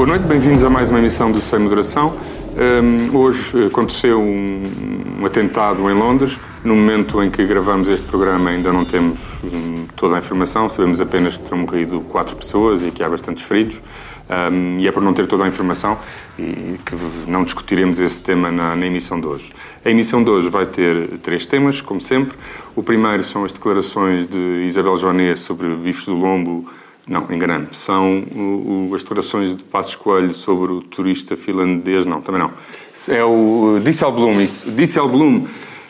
Boa noite, bem-vindos a mais uma emissão do Sem Moderação. Um, hoje aconteceu um, um, atentado em Londres. No momento em que gravamos este programa ainda não temos um, toda a informação, sabemos apenas que terão morrido quatro pessoas e que há bastantes feridos. e é por não ter toda a informação e que não discutiremos esse tema na, na emissão de hoje. A emissão de hoje vai ter três temas, como sempre. O primeiro são as declarações de Isabel Jonet sobre bifes do lombo, não, enganando. São o, o, as declarações de Passos Coelho sobre o turista finlandês. Não, também não. É o Disselblum. Disselblum,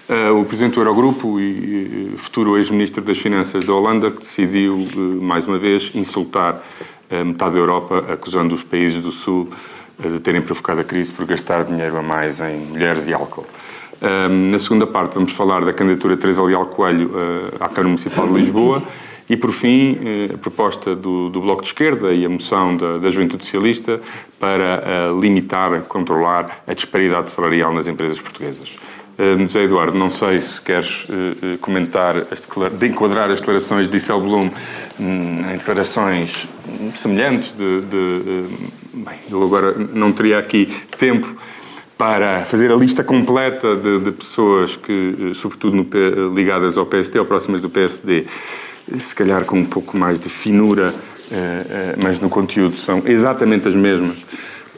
uh, o presidente do Eurogrupo e, e futuro ex-ministro das Finanças da Holanda, que decidiu, uh, mais uma vez, insultar uh, metade da Europa, acusando os países do Sul de terem provocado a crise por gastar dinheiro a mais em mulheres e álcool. na segunda parte, vamos falar da candidatura de Teresa Leal Coelho à Câmara Municipal de Lisboa. E, por fim, eh, a proposta do, do Bloco de Esquerda e a moção da, da Juventude Socialista para uh, limitar, controlar a disparidade salarial nas empresas portuguesas. Uh, José Eduardo, não sei se queres uh, comentar, as de enquadrar as declarações de Issel Blum hum, em declarações semelhantes de, de bem, eu agora não teria aqui tempo para fazer a lista completa de, de pessoas que, sobretudo no, ligadas ao PSD ou próximas do PSD, se calhar com um pouco mais de finura, eh, eh, mas no conteúdo são exatamente as mesmas.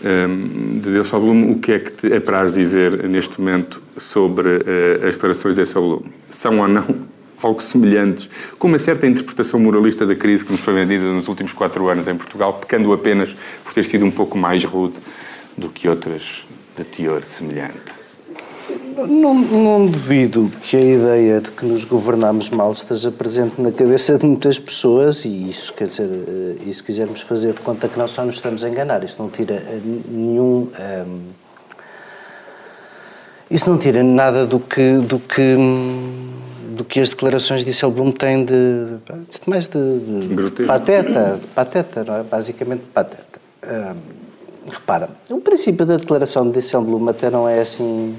Eh, de Deus Blum, o que é que te apraz dizer neste momento sobre as declarações desse aluno? São ou não algo semelhantes, com uma certa interpretação moralista da crise que nos foi vendida nos últimos quatro anos em Portugal, pecando apenas por ter sido um pouco mais rude do que outras de teor semelhante? Não, não, duvido que a ideia de que nos governamos mal esteja presente na cabeça de muitas pessoas e isso, quer dizer, eh, e se quisermos fazer de conta que nós só nos estamos a enganar, isso não tira eh, nenhum... Um, ehm, isso não tira nada do que, do que, do que as declarações de Blum têm de, mais de, de pateta, de pateta, não é? Basicamente pateta. Repara, o princípio da declaração de Blum até não é assim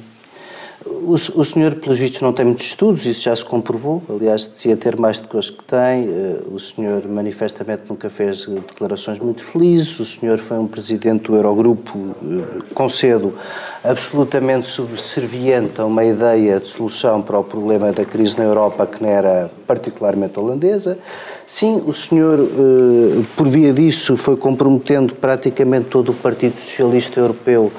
o, o senhor, pelos vistos, não tem muitos estudos, isso já se comprovou. Aliás, dizia ter mais de coisas que tem. Eh, o senhor, manifestamente, nunca fez declarações muito felizes. O senhor foi um presidente do Eurogrupo, eh, concedo, absolutamente subserviente a uma ideia de solução para o problema da crise na Europa que não era particularmente holandesa. Sim, o senhor, eh, por via disso, foi comprometendo praticamente todo o Partido Socialista Europeu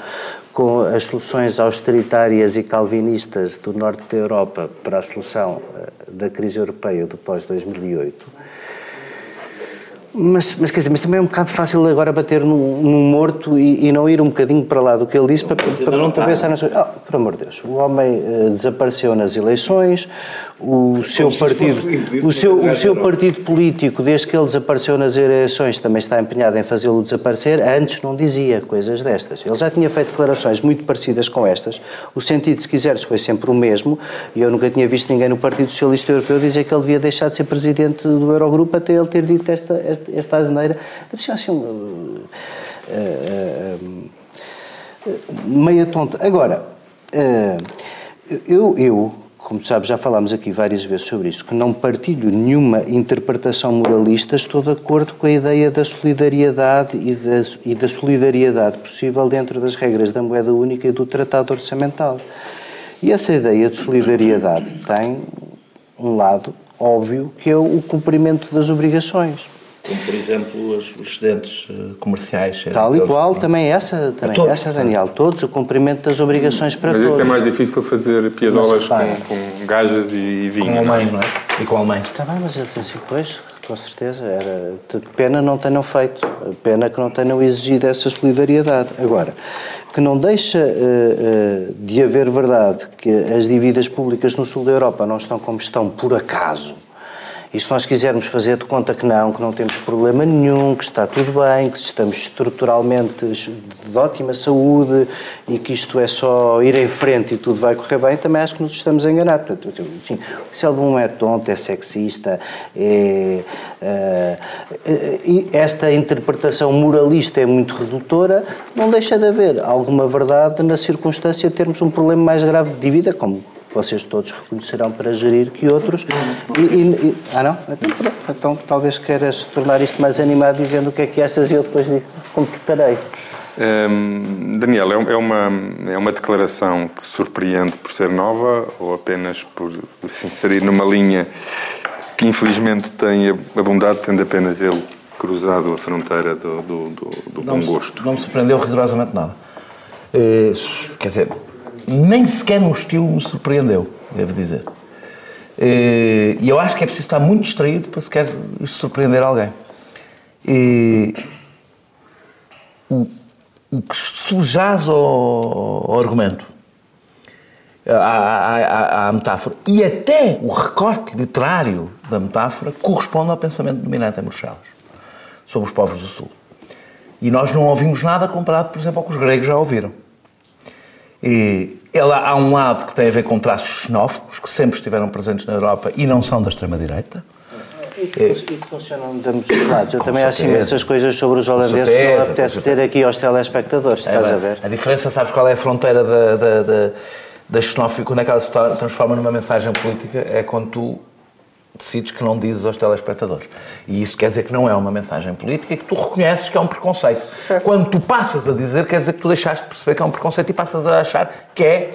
com as soluções austeritárias e calvinistas do norte da Europa para a solução eh, da crise europeia do pós-2008, mas, mas, quer dizer, mas também é um bocado fácil agora bater num, num morto e, e, não ir um bocadinho para lá do que ele disse para, para, para, para pensar nas coisas. Oh, por amor de Deus, o homem uh, desapareceu nas eleições, o seu partido, o seu, o seu partido político, desde que ele desapareceu nas eleições, também está empenhado em fazê-lo desaparecer. Antes não dizia coisas destas. Ele já tinha feito declarações muito parecidas com estas. O sentido, se quiseres, foi sempre o mesmo. E eu nunca tinha visto ninguém no Partido Socialista Europeu dizer que ele devia deixar de ser presidente do Eurogrupo até ele ter dito esta, esta esta, asneira, deve ser assim uh, uh, meia tonta. Agora, eu, eu, como sabes, já falámos aqui várias vezes sobre isso, que não partilho nenhuma interpretação moralista, estou de acordo com a ideia da solidariedade e da, e da solidariedade possível dentro das regras da moeda única e do tratado orçamental. E essa ideia de solidariedade tem um lado óbvio que é o cumprimento das obrigações como por exemplo os, excedentes eh, comerciais. Tal e qual, também essa, também todos, essa Daniel, todos, o cumprimento das obrigações para Mas todos. Mas isso é mais difícil fazer piadolas com, com gajas e vinho. Com alemães, não é? E com alemães. Está bem, mas eu assim, pois, com certeza, era pena não tenham feito, pena que não tenham exigido essa solidariedade. Agora, que não deixa uh, uh, de haver verdade que as dívidas públicas no sul da Europa não estão como estão por acaso, e se nós quisermos fazer de conta que não, que não temos problema nenhum, que está tudo bem, que estamos estruturalmente de ótima saúde e que isto é só ir em frente e tudo vai correr bem, também acho que nos estamos a enganar. Portanto, enfim, é tonto, é sexista, é, é, é, esta interpretação moralista é muito redutora, não deixa de haver alguma verdade na circunstância de termos um problema mais grave de dívida, como vocês todos reconhecerão para gerir que outros. E, e, ah, não? Então, então, talvez queiras tornar isto mais animado dizendo o que é que achas e eu depois completarei. Um, Daniel, é, é uma, é uma declaração que surpreende por ser nova ou apenas por se inserir numa linha que infelizmente tem abundado, tendo apenas ele cruzado a fronteira do, do, do, do bom gosto? Não me surpreendeu rigorosamente nada. É, quer dizer, nem sequer no estilo me surpreendeu, devo dizer. Eh, e eu acho que é preciso estar muito distraído para sequer surpreender alguém. E o, o que subjaz ao, ao argumento, à, à, à, metáfora, e até o recorte literário da metáfora corresponde ao pensamento dominante em Bruxelas, sobre os povos do Sul. E nós não ouvimos nada comparado, por exemplo, ao que os gregos já ouviram. E ela há um lado que tem a ver com traços xenófobos, que sempre estiveram presentes na Europa e não são da extrema-direita. E que, e que funcionam de ambos os lados. Eu com também certeza. acho imensas coisas sobre os holandeses certeza, que não apetece dizer aqui aos telespectadores, é, estás a ver? A diferença, sabes qual é a fronteira da, da, da, da xenófobia, quando é que ela se transforma numa mensagem política? É quando tu decides que não dizes aos telespectadores. E isso quer dizer que não é uma mensagem política e que tu reconheces que é um preconceito. Certo. Quando tu passas a dizer, quer dizer que tu deixaste de perceber que é um preconceito e passas a achar que é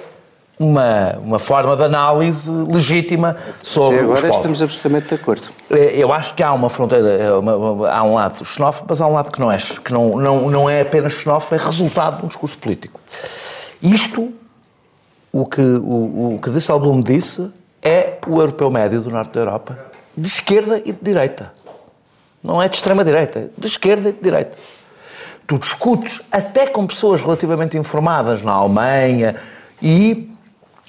uma, uma forma de análise legítima sobre agora os estamos absolutamente de acordo. É, eu acho que há uma fronteira, é há um lado xenófobo, mas há um lado que não é, que não, não, não é apenas xenófobo, é resultado de um discurso político. Isto, o que, o, o que Disselblum disse, é o europeu médio do norte da Europa, de esquerda e de direita. Não é de extrema-direita, é de esquerda e de direita. Tu discutes até com pessoas relativamente informadas na Alemanha e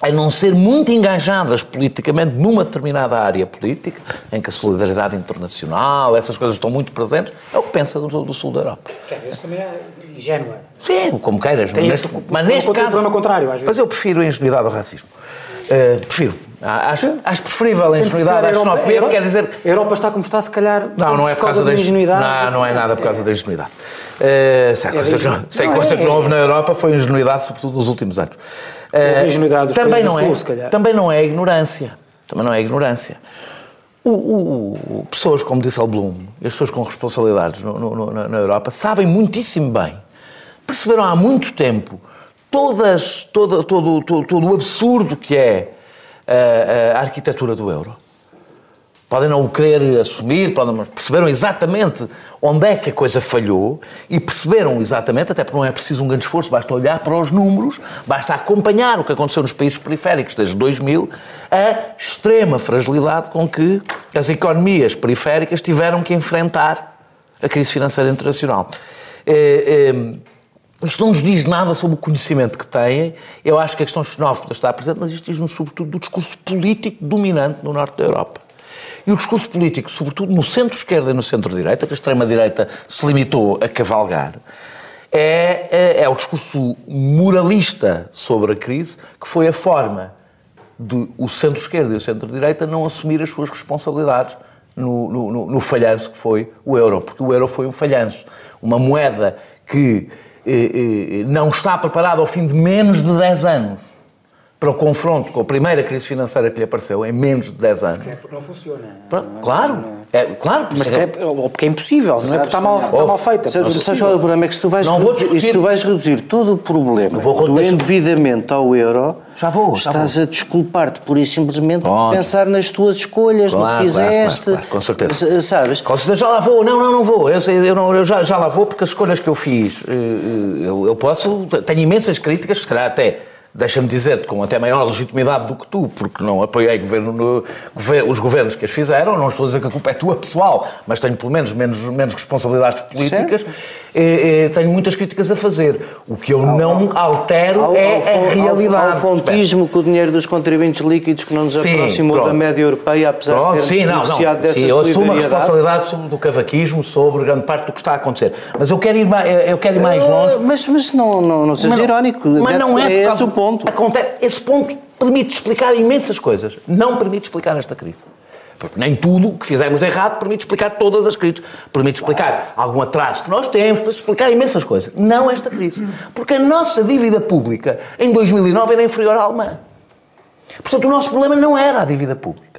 a não ser muito engajadas politicamente numa determinada área política, em que a solidariedade internacional, essas coisas estão muito presentes, é o que pensa do, do sul da Europa. Que às vezes também é ingênua. Sim, como queiras. Tem neste, mas neste caso... problema contrário, às vezes. Mas eu prefiro a ingenuidade ao racismo. Uh, prefiro. Acho, acho preferível a ingenuidade à xenofobia, quer dizer... A Europa está como está, se calhar, não, não é por causa, da ingenuidade. Não, não é nada por causa da ingenuidade. Uh, sei, é coisa, que, não, não, coisa é, que não houve na Europa foi ingenuidade, sobretudo nos últimos anos. Uh, ingenuidade também não é, se calhar. Também não é ignorância. Também não é ignorância. O, o, o, pessoas como disse Bloom, as pessoas com responsabilidades no, no, na, na Europa, sabem muitíssimo bem, perceberam há muito tempo todas, todo, todo, todo, o absurdo que é a, a arquitetura do euro. Podem não o querer assumir, podem, mas perceberam exatamente onde é que a coisa falhou e perceberam exatamente, até porque não é preciso um grande esforço, basta olhar para os números, basta acompanhar o que aconteceu nos países periféricos desde 2000, a extrema fragilidade com que as economias periféricas tiveram que enfrentar a crise financeira internacional. É, é, isto não nos diz nada sobre o conhecimento que têm. Eu acho que a questão xenófoba está presente, mas isto diz-nos sobretudo do discurso político dominante no norte da Europa. E o discurso político, sobretudo no centro-esquerda e no centro-direita, que a extrema-direita se limitou a cavalgar, é, é, é, o discurso moralista sobre a crise, que foi a forma de o centro-esquerda e o centro-direita não assumir as suas responsabilidades no, no, no falhanço que foi o euro, porque o euro foi um falhanço. Uma moeda que não está preparado ao fim de menos de 10 anos para o confronto com a primeira crise financeira que lhe apareceu em menos de 10 anos. Se calhar porque não funciona. claro, é, claro. Mas é, ou porque é impossível, não é porque está mal, está mal feita. Sabes, sabes qual é o problema? É que se tu vais, não reduzir, se tu vais reduzir todo o problema vou, do endividamento ao euro, já vou, já estás vou. a desculpar-te pura e simplesmente por pensar nas tuas escolhas, claro, no que fizeste. Claro, claro, com certeza. Sabes? Com certeza já lá vou. Não, não, não vou. Eu, eu, não, eu já, já lá vou porque as escolhas que eu fiz, eh, eh, eu, eu posso. Tenho imensas críticas, se calhar até deixa-me dizer com até maior legitimidade do que tu, porque não apoiei governo no, os governos que as fizeram, não estou a dizer que a culpa é tua pessoal, mas tenho pelo menos menos, menos responsabilidades políticas, e, e, tenho muitas críticas a fazer. O que eu ao, não altero ao, é ao, a realidade. Ao fontismo com o dinheiro dos contribuintes líquidos que não nos sim, aproximou pronto. da média europeia, apesar pronto, de termos sim, beneficiado não, dessa sim, Eu assumo a responsabilidade sobre, do cavaquismo, sobre grande parte do que está a acontecer. Mas eu quero ir mais, eu quero ir mais longe. Uh, mas, mas não, não, não seja irónico. Mas não é, é esse o ponto. Acontece, esse ponto permite explicar imensas coisas. Não permite explicar esta crise. Porque nem tudo o que fizemos de errado permite explicar todas as crises. Permite explicar algum atraso que nós temos, permite explicar imensas coisas. Não esta crise. Porque a nossa dívida pública em 2009 era inferior à alemã. Portanto, o nosso problema não era a dívida pública.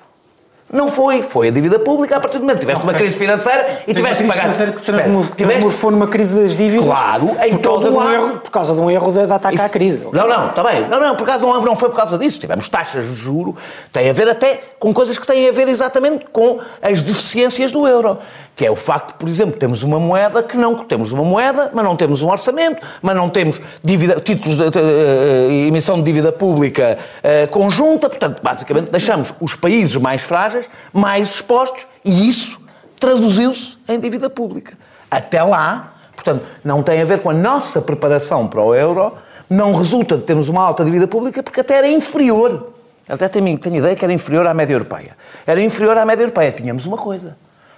Não foi. Foi a dívida pública a partir do momento que tiveste uma crise financeira e tiveste que pagar. financeira que se transformou numa crise das dívidas. Claro, em por causa, de um erro, por causa de um erro de, de ataque Isso... à crise. Não, não, está bem. Não, não, por causa de um erro não foi por causa disso. Tivemos taxas de juro, tem a ver até com coisas que têm a ver exatamente com as deficiências do euro que é o facto, por exemplo, temos uma moeda que não temos uma moeda, mas não temos um orçamento, mas não temos dívida, títulos de, de, de, de emissão de dívida pública uh, conjunta, portanto, basicamente deixamos os países mais frágeis mais expostos e isso traduziu-se em dívida pública. Até lá, portanto, não tem a ver com a nossa preparação para o euro, não resulta de termos uma alta dívida pública porque até era inferior. Até tenho, tenho ideia que era inferior à média europeia. Era inferior à média europeia. Tínhamos uma coisa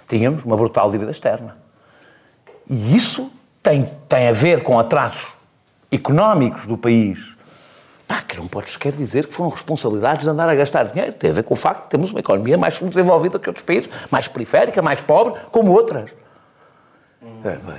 tínhamos uma brutal dívida externa. E isso tem, tem a ver com atrasos económicos do país. Pá, que não podes sequer dizer que foram responsabilidades de andar a gastar dinheiro. Tem a ver com o facto de termos uma economia mais desenvolvida que outros países, mais periférica, mais pobre, como outras.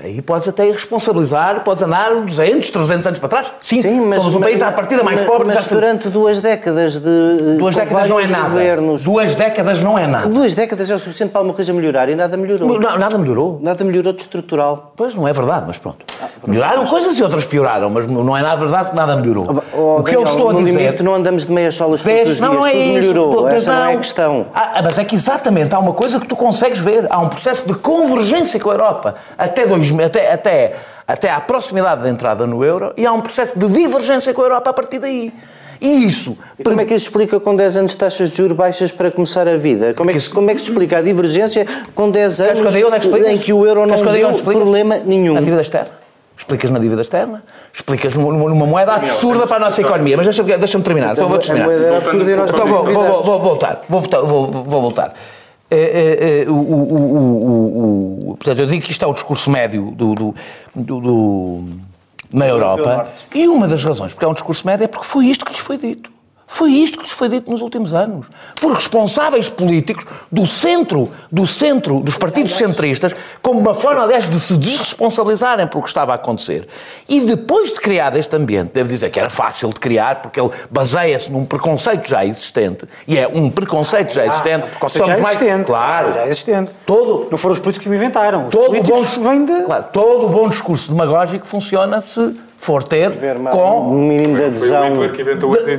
Aí podes até responsabilizar, podes andar 200, 300 anos para trás. Sim, Sim mas, somos um país à partida mais mas, pobre. Mas durante duas décadas de. Duas décadas não é nada. Governos, duas décadas não é nada. Duas décadas é o suficiente para alguma coisa melhorar e nada melhorou. Não, nada melhorou. Nada melhorou de estrutural. Pois não é verdade, mas pronto. Ah, Melhoraram mas... coisas e outras pioraram, mas não é nada verdade que nada melhorou. Oh, o que Daniel, eu estou a dizer. Limite, não andamos de meias solas todos os não, dias. Não é Tudo isso. melhorou. Essa não, não é a questão. Ah, mas é que exatamente há uma coisa que tu consegues ver. Há um processo de convergência com a Europa. Até, dois, até, até, até à proximidade da entrada no euro e há um processo de divergência com a Europa a partir daí. E isso. E como é que isso explica com 10 anos de taxas de juros baixas para começar a vida? Como é que, como é que se explica a divergência com 10 anos é em que o euro não deu problema nenhum? A dívida externa. Explicas na dívida externa, explicas numa moeda absurda para a nossa economia. Mas deixa-me deixa terminar. Então, vou terminar. Então, vou, vou, vou, voltar. Vou, vou, vou voltar. É, é, é, o, o, o, portanto, eu digo que isto é o discurso médio do, do, do, do na Europa. E uma das razões porque é um discurso médio é porque foi isto que lhes foi dito. Foi isto que lhes foi dito nos últimos anos. Por responsáveis políticos do centro, do centro, dos partidos centristas, como uma forma, aliás, de se desresponsabilizarem pelo que estava a acontecer. E depois de criar este ambiente, devo dizer que era fácil de criar, porque ele baseia-se num preconceito já existente, e é um preconceito já existente. Ah, preconceito já existente. Mais, claro. Já existente. Todo, Não foram os políticos que o inventaram. Os todo bom, de... Claro, todo o bom discurso demagógico funciona se for ter com um mínimo de adesão.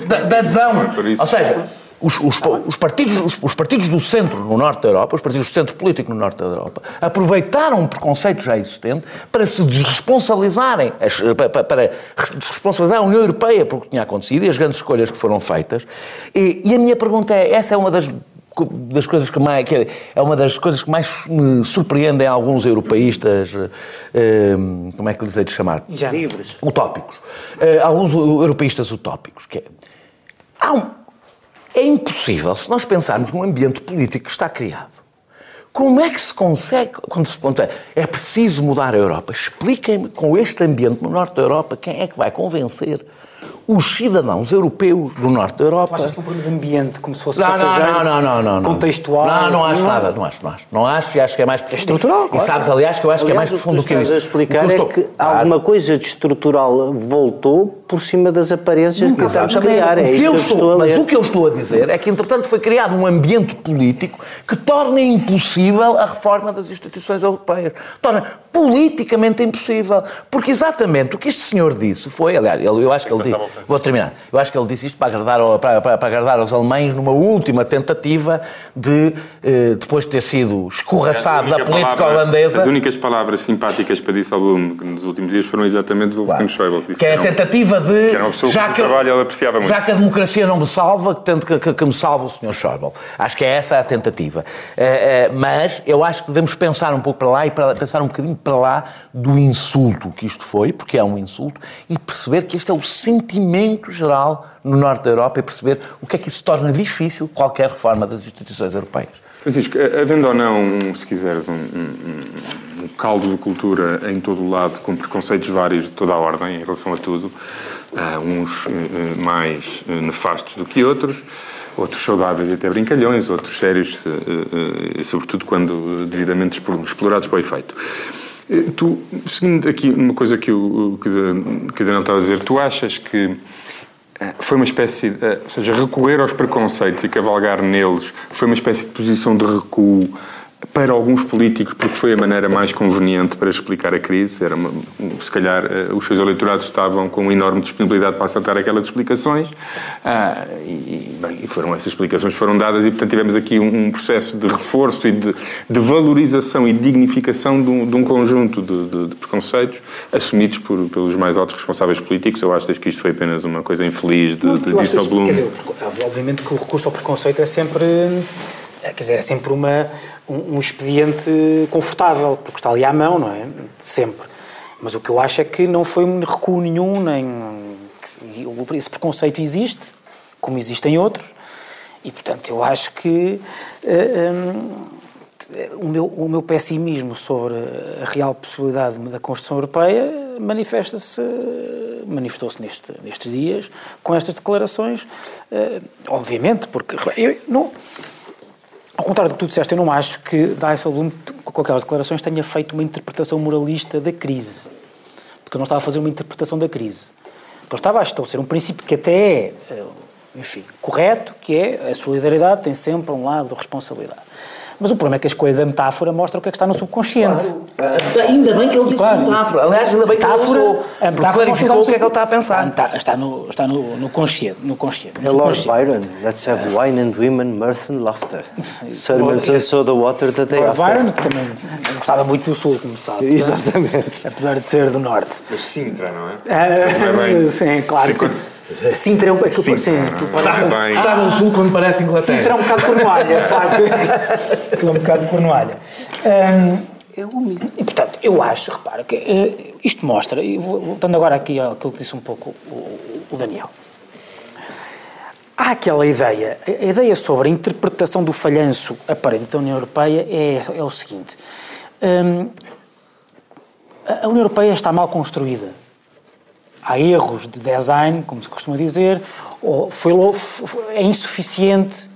Da adesão. Ou seja, os, os, os, partidos, os, os, partidos do centro no norte da Europa, os partidos do centro político no norte da Europa, aproveitaram um preconceito já existente para se desresponsabilizarem, para, para desresponsabilizar a União Europeia por que tinha acontecido e as grandes escolhas que foram feitas. E, e a minha pergunta é: essa é uma das das coisas que mais que é uma das coisas que mais me surpreendem alguns europeístas eh, como é que lhes hei de chamar? Já. Livres. Utópicos. Eh, alguns europeístas utópicos que é, um, é impossível se nós pensarmos num ambiente político que está criado como é que se consegue, quando se pergunta, é preciso mudar a Europa? Expliquem-me, com este ambiente no norte da Europa, quem é que vai convencer os cidadãos europeus do norte da Europa. Tu achas que é um problema de ambiente, como se fosse não, passageiro, não, não, não, não, não, contextual? Não, não acho não. nada, não acho, não acho. Não acho e acho que é mais profundo. É estrutural, claro. E sabes, aliás, que eu acho aliás, que é mais profundo do que isso. O que estás a explicar é que claro. alguma coisa de estrutural voltou por cima das aparências Nunca que estamos a criar. É isso que estou, estou mas o que eu estou a dizer é que, entretanto, foi criado um ambiente político que torna impossível a reforma das instituições europeias. Torna politicamente impossível. Porque exatamente o que este senhor disse foi, aliás, eu acho que ele disse, vou terminar, eu acho que ele disse isto para agradar, para, para, para agradar aos alemães numa última tentativa de, eh, depois de ter sido escorraçado da política palavra, holandesa. As únicas palavras simpáticas para Disselblum nos últimos dias foram exatamente do claro. Schäuble. Que, disse que é a tentativa de. Que era uma pessoa já que, que trabalho ele apreciava muito. Já que a democracia não me salva, que, que, que, que me salva o Sr. Schäuble. Acho que é essa a tentativa. Uh, uh, mas eu acho que devemos pensar um pouco para lá e para, pensar um bocadinho para lá do insulto que isto foi, porque é um insulto, e perceber que este é o sentimento geral no norte da Europa e perceber o que é que isso torna difícil qualquer reforma das instituições europeias. Francisco, havendo ou não, se quiseres, um, um, um, caldo de cultura em todo o lado, com preconceitos vários de toda a ordem em relação a tudo, uh, uns uh, mais uh, nefastos do que outros, outros saudáveis e até brincalhões, outros sérios, sobretudo quando devidamente explorados para o efeito. Tu, seguindo aqui uma coisa que o, que o Daniel estava a dizer, tu achas que foi uma espécie, de, ou seja, recorrer aos preconceitos e cavalgar neles foi uma espécie de posição de recuo para alguns políticos, porque foi a maneira mais conveniente para explicar a crise. Era uma, se calhar eh, os seus eleitorados estavam com enorme disponibilidade para aceitar aquelas explicações ah, e, bem, foram essas explicações foram dadas e, portanto, tivemos aqui um, um processo de reforço e de, de valorização e dignificação de um, de um conjunto de, de, de, preconceitos assumidos por, pelos mais altos responsáveis políticos. Eu acho que isto foi apenas uma coisa infeliz de, de Disselblum. Quer dizer, obviamente que o recurso ao preconceito é sempre quer dizer, é sempre uma, um, um, expediente confortável, porque está ali à mão, não é? Sempre. Mas o que eu acho é que não foi recuo nenhum, nem. Esse preconceito existe, como existem outros, e portanto eu acho que. Uh, um, o meu, o meu pessimismo sobre a real possibilidade da construção europeia manifesta-se manifestou-se neste, nestes dias com estas declarações, uh, obviamente, porque eu, não, ao contrário do que tu disseste, eu não acho que Dijsselbloem, com aquelas declarações, tenha feito uma interpretação moralista da crise. Porque ele não estava a fazer uma interpretação da crise. Ele estava a estabelecer um princípio que até é, eh, enfim, correto, que é a solidariedade tem sempre um lado de responsabilidade. Mas o problema é que a escolha da metáfora mostra o que é que está no subconsciente. Claro. Ainda bem que ele disse claro. metáfora. Aliás, ainda bem que metáfora, ele usou, a metáfora clarificou o que é que ele está a pensar. Está, está, no, está no, no consciente. No consciente no Lord Byron, let's have wine and women, mirth and laughter. Sermons and so the water that they Lord Byron, que também gostava muito do sul, como sabe. Exatamente. Apesar de ser do norte. Mas Sintra, não é? Ah, sim, claro. Sintra é um sim, no sul quando parece Inglaterra. Sintra é um bocado cornoalha, facto. Aquilo é um bocado cornoalha. Um, é úmido. E portanto, eu acho, repara, que uh, isto mostra, e voltando agora aqui àquilo que disse um pouco o, o Daniel. Há aquela ideia, a ideia sobre a interpretação do falhanço aparente da União Europeia é, é o seguinte: um, a União Europeia está mal construída há erros de design, como se costuma dizer, ou foi, é insuficiente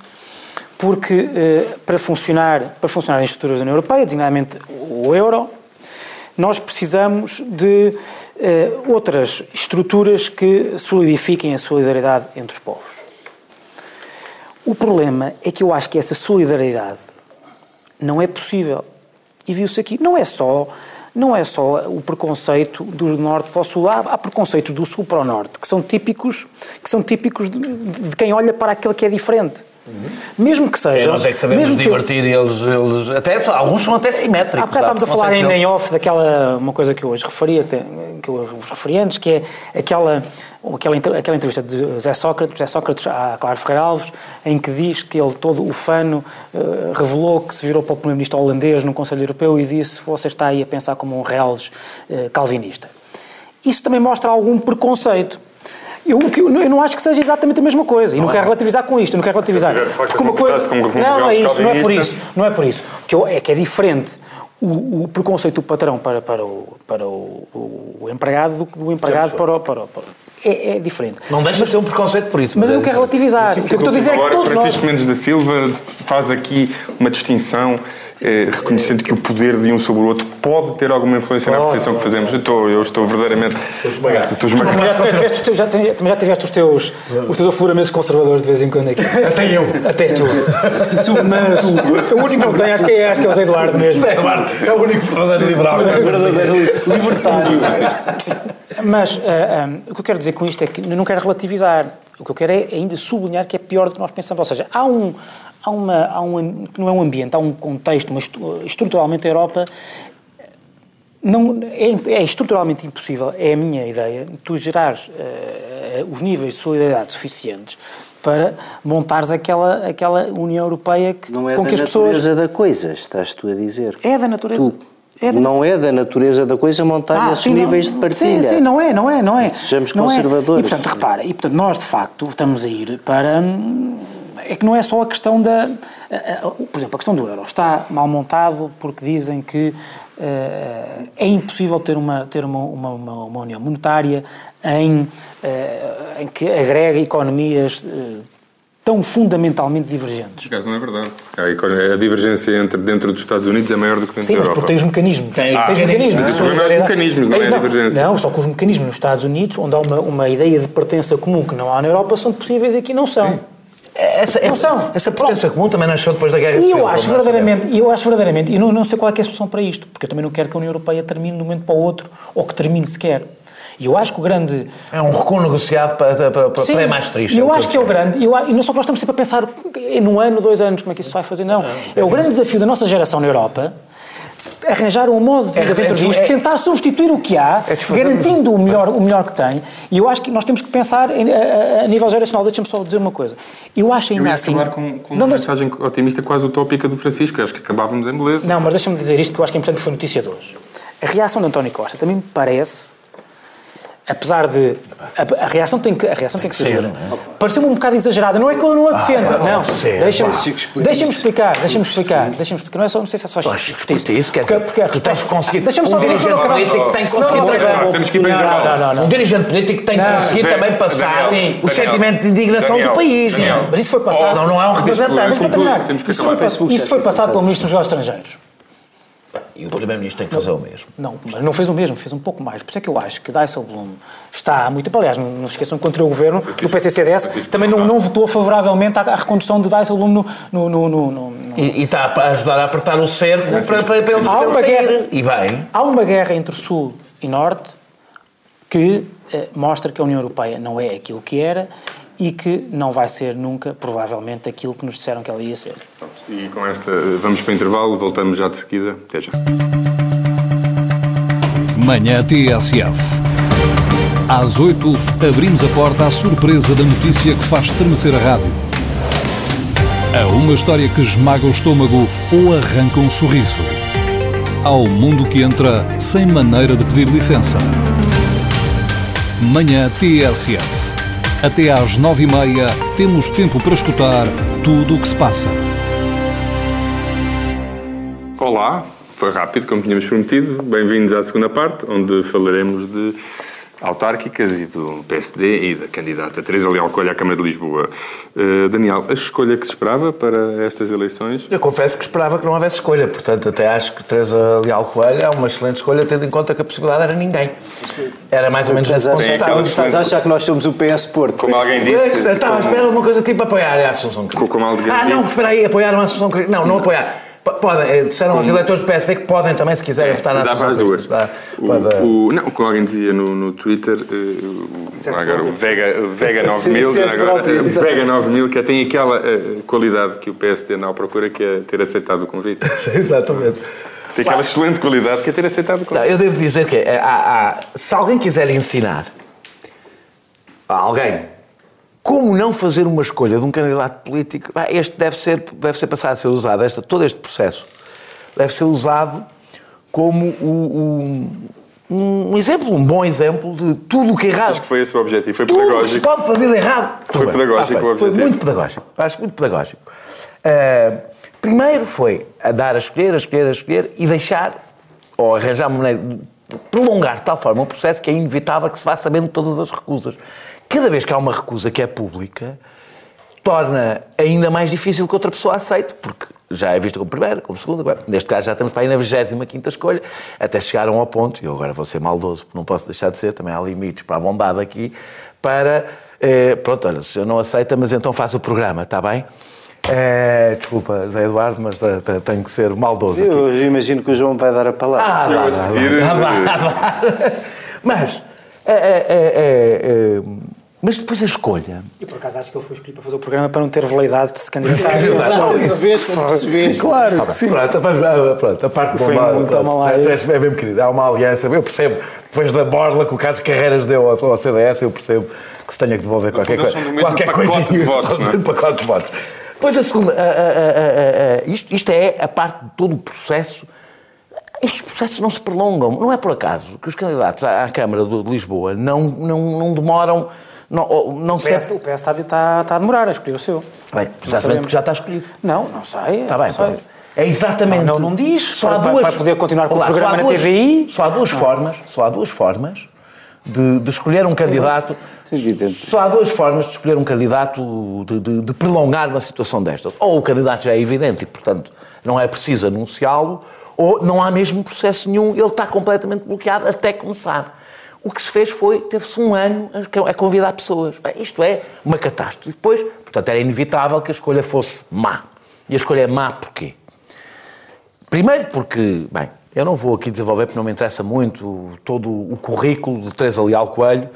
porque eh, para funcionar para funcionar as estruturas da União Europeia, designadamente o euro, nós precisamos de eh, outras estruturas que solidifiquem a solidariedade entre os povos. O problema é que eu acho que essa solidariedade não é possível. E viu-se aqui. Não é só não é só o preconceito do norte para o sul, há, há preconceitos do sul para o norte, que são típicos, que são típicos de, de quem olha para aquele que é diferente. Uhum. Mesmo que seja. nós é que sabemos mesmo divertir que... eles, eles. Até, alguns são até simétricos. Há bocado estávamos a falar em, em off daquela. Uma coisa que eu hoje referi, até, que eu vos referi antes, que é aquela, aquela, aquela entrevista de José Sócrates, José Sócrates à Claro Ferreira Alves, em que diz que ele, todo o fano, uh, revelou que se virou para o Primeiro-Ministro holandês no Conselho Europeu e disse: Você está aí a pensar como um reles uh, calvinista. Isso também mostra algum preconceito eu, eu, não acho que seja exatamente a mesma coisa. E não, não quero é. relativizar com isto, não quero relativizar. Porque uma coisa. Como, como não, não é isso, não é por isso. Não é por isso. Que eu, é que é diferente o, o, preconceito do patrão para, para, o, para o, o, o empregado do, do empregado para o. Para, para, é, é, diferente. Não deixa de ter um preconceito por isso. Mas, mas eu não quero relativizar. O que eu estou a dizer é que todos Francisco nós... Mendes da Silva faz aqui uma distinção eh, reconhecendo que o poder de um sobre o outro pode ter alguma influência na posição que fazemos. Eu estou, eu estou verdadeiramente. Estou esmagado. Também já, tiveste, já tiveste os teus, os teus afloramentos conservadores de vez em quando aqui. Até eu. Até tu. Mas o único que não tem, acho que é, acho que é o Zé Eduardo mesmo. Zé Eduardo é o único verdadeiro liberal. É verdadeiro libertário. Mas uh, eh, um, o que eu quero dizer com isto é que não quero relativizar. O que eu quero é ainda sublinhar que é pior do que nós pensamos. Ou seja, há um, há, uma, há um, não é um ambiente, há um contexto, uma, estruturalmente a Europa não, é, é, estruturalmente impossível, é a minha ideia, tu gerares uh, os níveis de solidariedade suficientes para montares aquela, aquela União Europeia que, não é com que as pessoas... Não é da natureza da coisa, estás tu a dizer. É da natureza. Tu. É da... Não é da natureza da coisa montar ah, esses sim, níveis não, de partilha. Sim, sim, não é, não é, não é. Sejamos não conservadores. É. E portanto, repara, e portanto nós de facto estamos a ir para hum, é que não é só a questão da. Por exemplo, a questão do euro está mal montado porque dizem que uh, é impossível ter uma, ter uma, uma, uma união monetária em, uh, em que agrega economias uh, tão fundamentalmente divergentes. Caso não é verdade. A divergência entre dentro dos Estados Unidos é maior do que dentro Sim, da Europa. Sim, mas porque tem os mecanismos. Tem, ah, tem os mecanismos. Mas o problema é os mecanismos, não, é a divergência. Não, só que os mecanismos nos Estados Unidos, onde há uma, uma ideia de pertença comum que não há na Europa, são possíveis e aqui não são. Sim. Essa, essa, essa pertença comum também nasceu depois da Guerra Civil. E eu acho verdadeiramente, eu acho verdadeiramente, e não, não sei qual é, é a solução para isto, porque eu também não quero que a União Europeia termine de um momento para o outro, ou que termine sequer. E eu acho que o grande. É um recuo negociado para, para, para, Sim, para é mais triste. Eu acho que é o grande. Eu, e não só que nós estamos sempre a pensar num ano, dois anos, como é que isso vai fazer, não. É o grande desafio da nossa geração na Europa arranjar um modo de dentro disto, é, tentar substituir o que há, é garantindo o melhor, o melhor que tem. E eu acho que nós temos que pensar em, a, a, nível geracional. Deixa-me só dizer uma coisa. Eu acho ainda eu ia assim. com, com uma mensagem otimista quase utópica do Francisco. Acho que acabávamos em beleza. Não, mas deixa-me dizer isto que eu acho que é importante que foi notícia de hoje. A reação de António Costa também me parece apesar de a, a, reação tem que a reação tem, tem que, ser, ser pareceu-me um bocado exagerada não é que eu não a defenda ah, não, não deixa-me deixa explicar deixa-me explicar deixa-me explicar. Não é só não sei se é só discutir isso quer dizer porque, porque tu tens que conseguir deixa-me só um dirigente político tem que conseguir temos que ir um dirigente político tem que conseguir também passar o sentimento de indignação do país. Mas isso foi passado. não não é um representante. isso foi passado pelo ministro dos negócios estrangeiros e o Primeiro-Ministro tem que fazer o mesmo. Não, mas não fez o mesmo, fez um pouco mais. Por isso é que eu acho que Dijsselbloem está muito. Aliás, não se esqueçam que contra o governo do PCCDS também não, não votou favoravelmente à, à recondução de Dijsselbloem no, no, no, no, no... E, e, está a ajudar a apertar o cerco para, para, para ele, há uma guerra, E bem. Há uma guerra entre Sul e Norte que eh, mostra que a União Europeia não é aquilo que era e que não vai ser nunca, provavelmente, aquilo que nos disseram que ela ia ser. E com esta, vamos para o intervalo, voltamos já de seguida. Até já. Manhã TSF. Às 8, abrimos a porta à surpresa da notícia que faz estremecer a rádio. A uma história que esmaga o estômago ou arranca um sorriso. Ao mundo que entra sem maneira de pedir licença. Manhã TSF. Até às nove e meia temos tempo para escutar tudo o que se passa. Olá, foi rápido, como tínhamos prometido. Bem-vindos à segunda parte, onde falaremos de autárquicas e do PSD e da candidata Teresa Leal Coelho à Câmara de Lisboa. Uh, Daniel, a escolha que se esperava para estas eleições? Eu confesso que esperava que não houvesse escolha, portanto até acho que Teresa Leal Coelho é uma excelente escolha, tendo em conta que a possibilidade era ninguém. Era mais ou menos esse ponto Estás a achar que nós somos o PS Porto? Como alguém disse... Estava à espera de uma coisa tipo apoiar a Assunção Cris. Como alguém ah, não, espera aí, apoiaram a Assunção Cris. Não, não apoiar Podem, eh, disseram aos eleitores do PSD que podem também, se quiserem, é, votar na Dá para as duas. Dá, o, o, não, como alguém dizia no, no Twitter, uh, agora o Vega, Vega 9000, sim, agora, Vega 9000, que tem aquela uh, qualidade que o PSD não procura, que é ter aceitado o convite. Exatamente. Tem aquela excelente qualidade que é ter aceitado o convite. Não, eu devo dizer que há, há, se alguém quiser ensinar a alguém como não fazer uma escolha de um candidato político? Este deve ser, deve ser passado a ser usado, este, todo este processo deve ser usado como o, o, um exemplo, um bom exemplo de tudo o que é errado. Acho que foi esse o objetivo, foi tudo pedagógico. se pode fazer de errado. Foi pedagógico ah, foi, o objetivo. Foi muito pedagógico, acho muito pedagógico. Uh, primeiro foi a dar a escolher, a escolher, a escolher e deixar, ou arranjar uma maneira de prolongar de tal forma o processo que é inevitável que se vá sabendo todas as recusas cada vez que há uma recusa que é pública, torna ainda mais difícil que outra pessoa aceite, porque já é visto como primeira, como segunda, neste caso já estamos para aí na 25 escolha, até chegaram ao ponto, e eu agora vou ser maldoso, porque não posso deixar de ser, também há limites para a bondade aqui, para, eh, pronto, olha, se eu não aceita, mas então faço o programa, está bem? É, desculpa, Zé Eduardo, mas tenho que ser maldoso eu, aqui. Eu imagino que o João vai dar a palavra. Ah, eu a seguir... Mas, é, é, é, é mas depois a escolha. E por acaso acho que ele foi escolhido para fazer o programa para não ter veleidade de se candidatar. claro, claro sim. Pronto, pronto, a parte foi bomba, muito pronto, mal é, é mesmo querido, há uma aliança. Eu percebo, depois da borla que o Carlos Carreiras deu ao, CDS, eu percebo que se tenha que devolver qualquer coisa. Qualquer coisa. De votos, não é? pacote de votos. Depois a segunda, a, a, a, isto, isto é a parte de todo o processo estes processos não se prolongam. Não é por acaso que os candidatos à Câmara de Lisboa não, não, não demoram não, não o PS. O PS está, está, está a demorar a escolher o seu. Bem, exatamente porque já está escolhido. Não, não sei. Está bem, sei. É exatamente. Não, não, não diz. Só há duas. Vai poder continuar com Olá, o programa duas, na TVI. Só há duas não. formas. Só há duas formas de, de escolher um candidato. Só há duas formas de escolher um candidato, de, de, de prolongar uma situação destas. Ou o candidato já é evidente e, portanto, não é preciso anunciá-lo, ou não há mesmo processo nenhum, ele está completamente bloqueado até começar. O que se fez foi, teve-se um ano a convidar pessoas. Isto é uma catástrofe. E depois, portanto, era inevitável que a escolha fosse má. E a escolha é má porquê? Primeiro porque, bem, eu não vou aqui desenvolver porque não me interessa muito todo o currículo de Teresa Leal Coelho,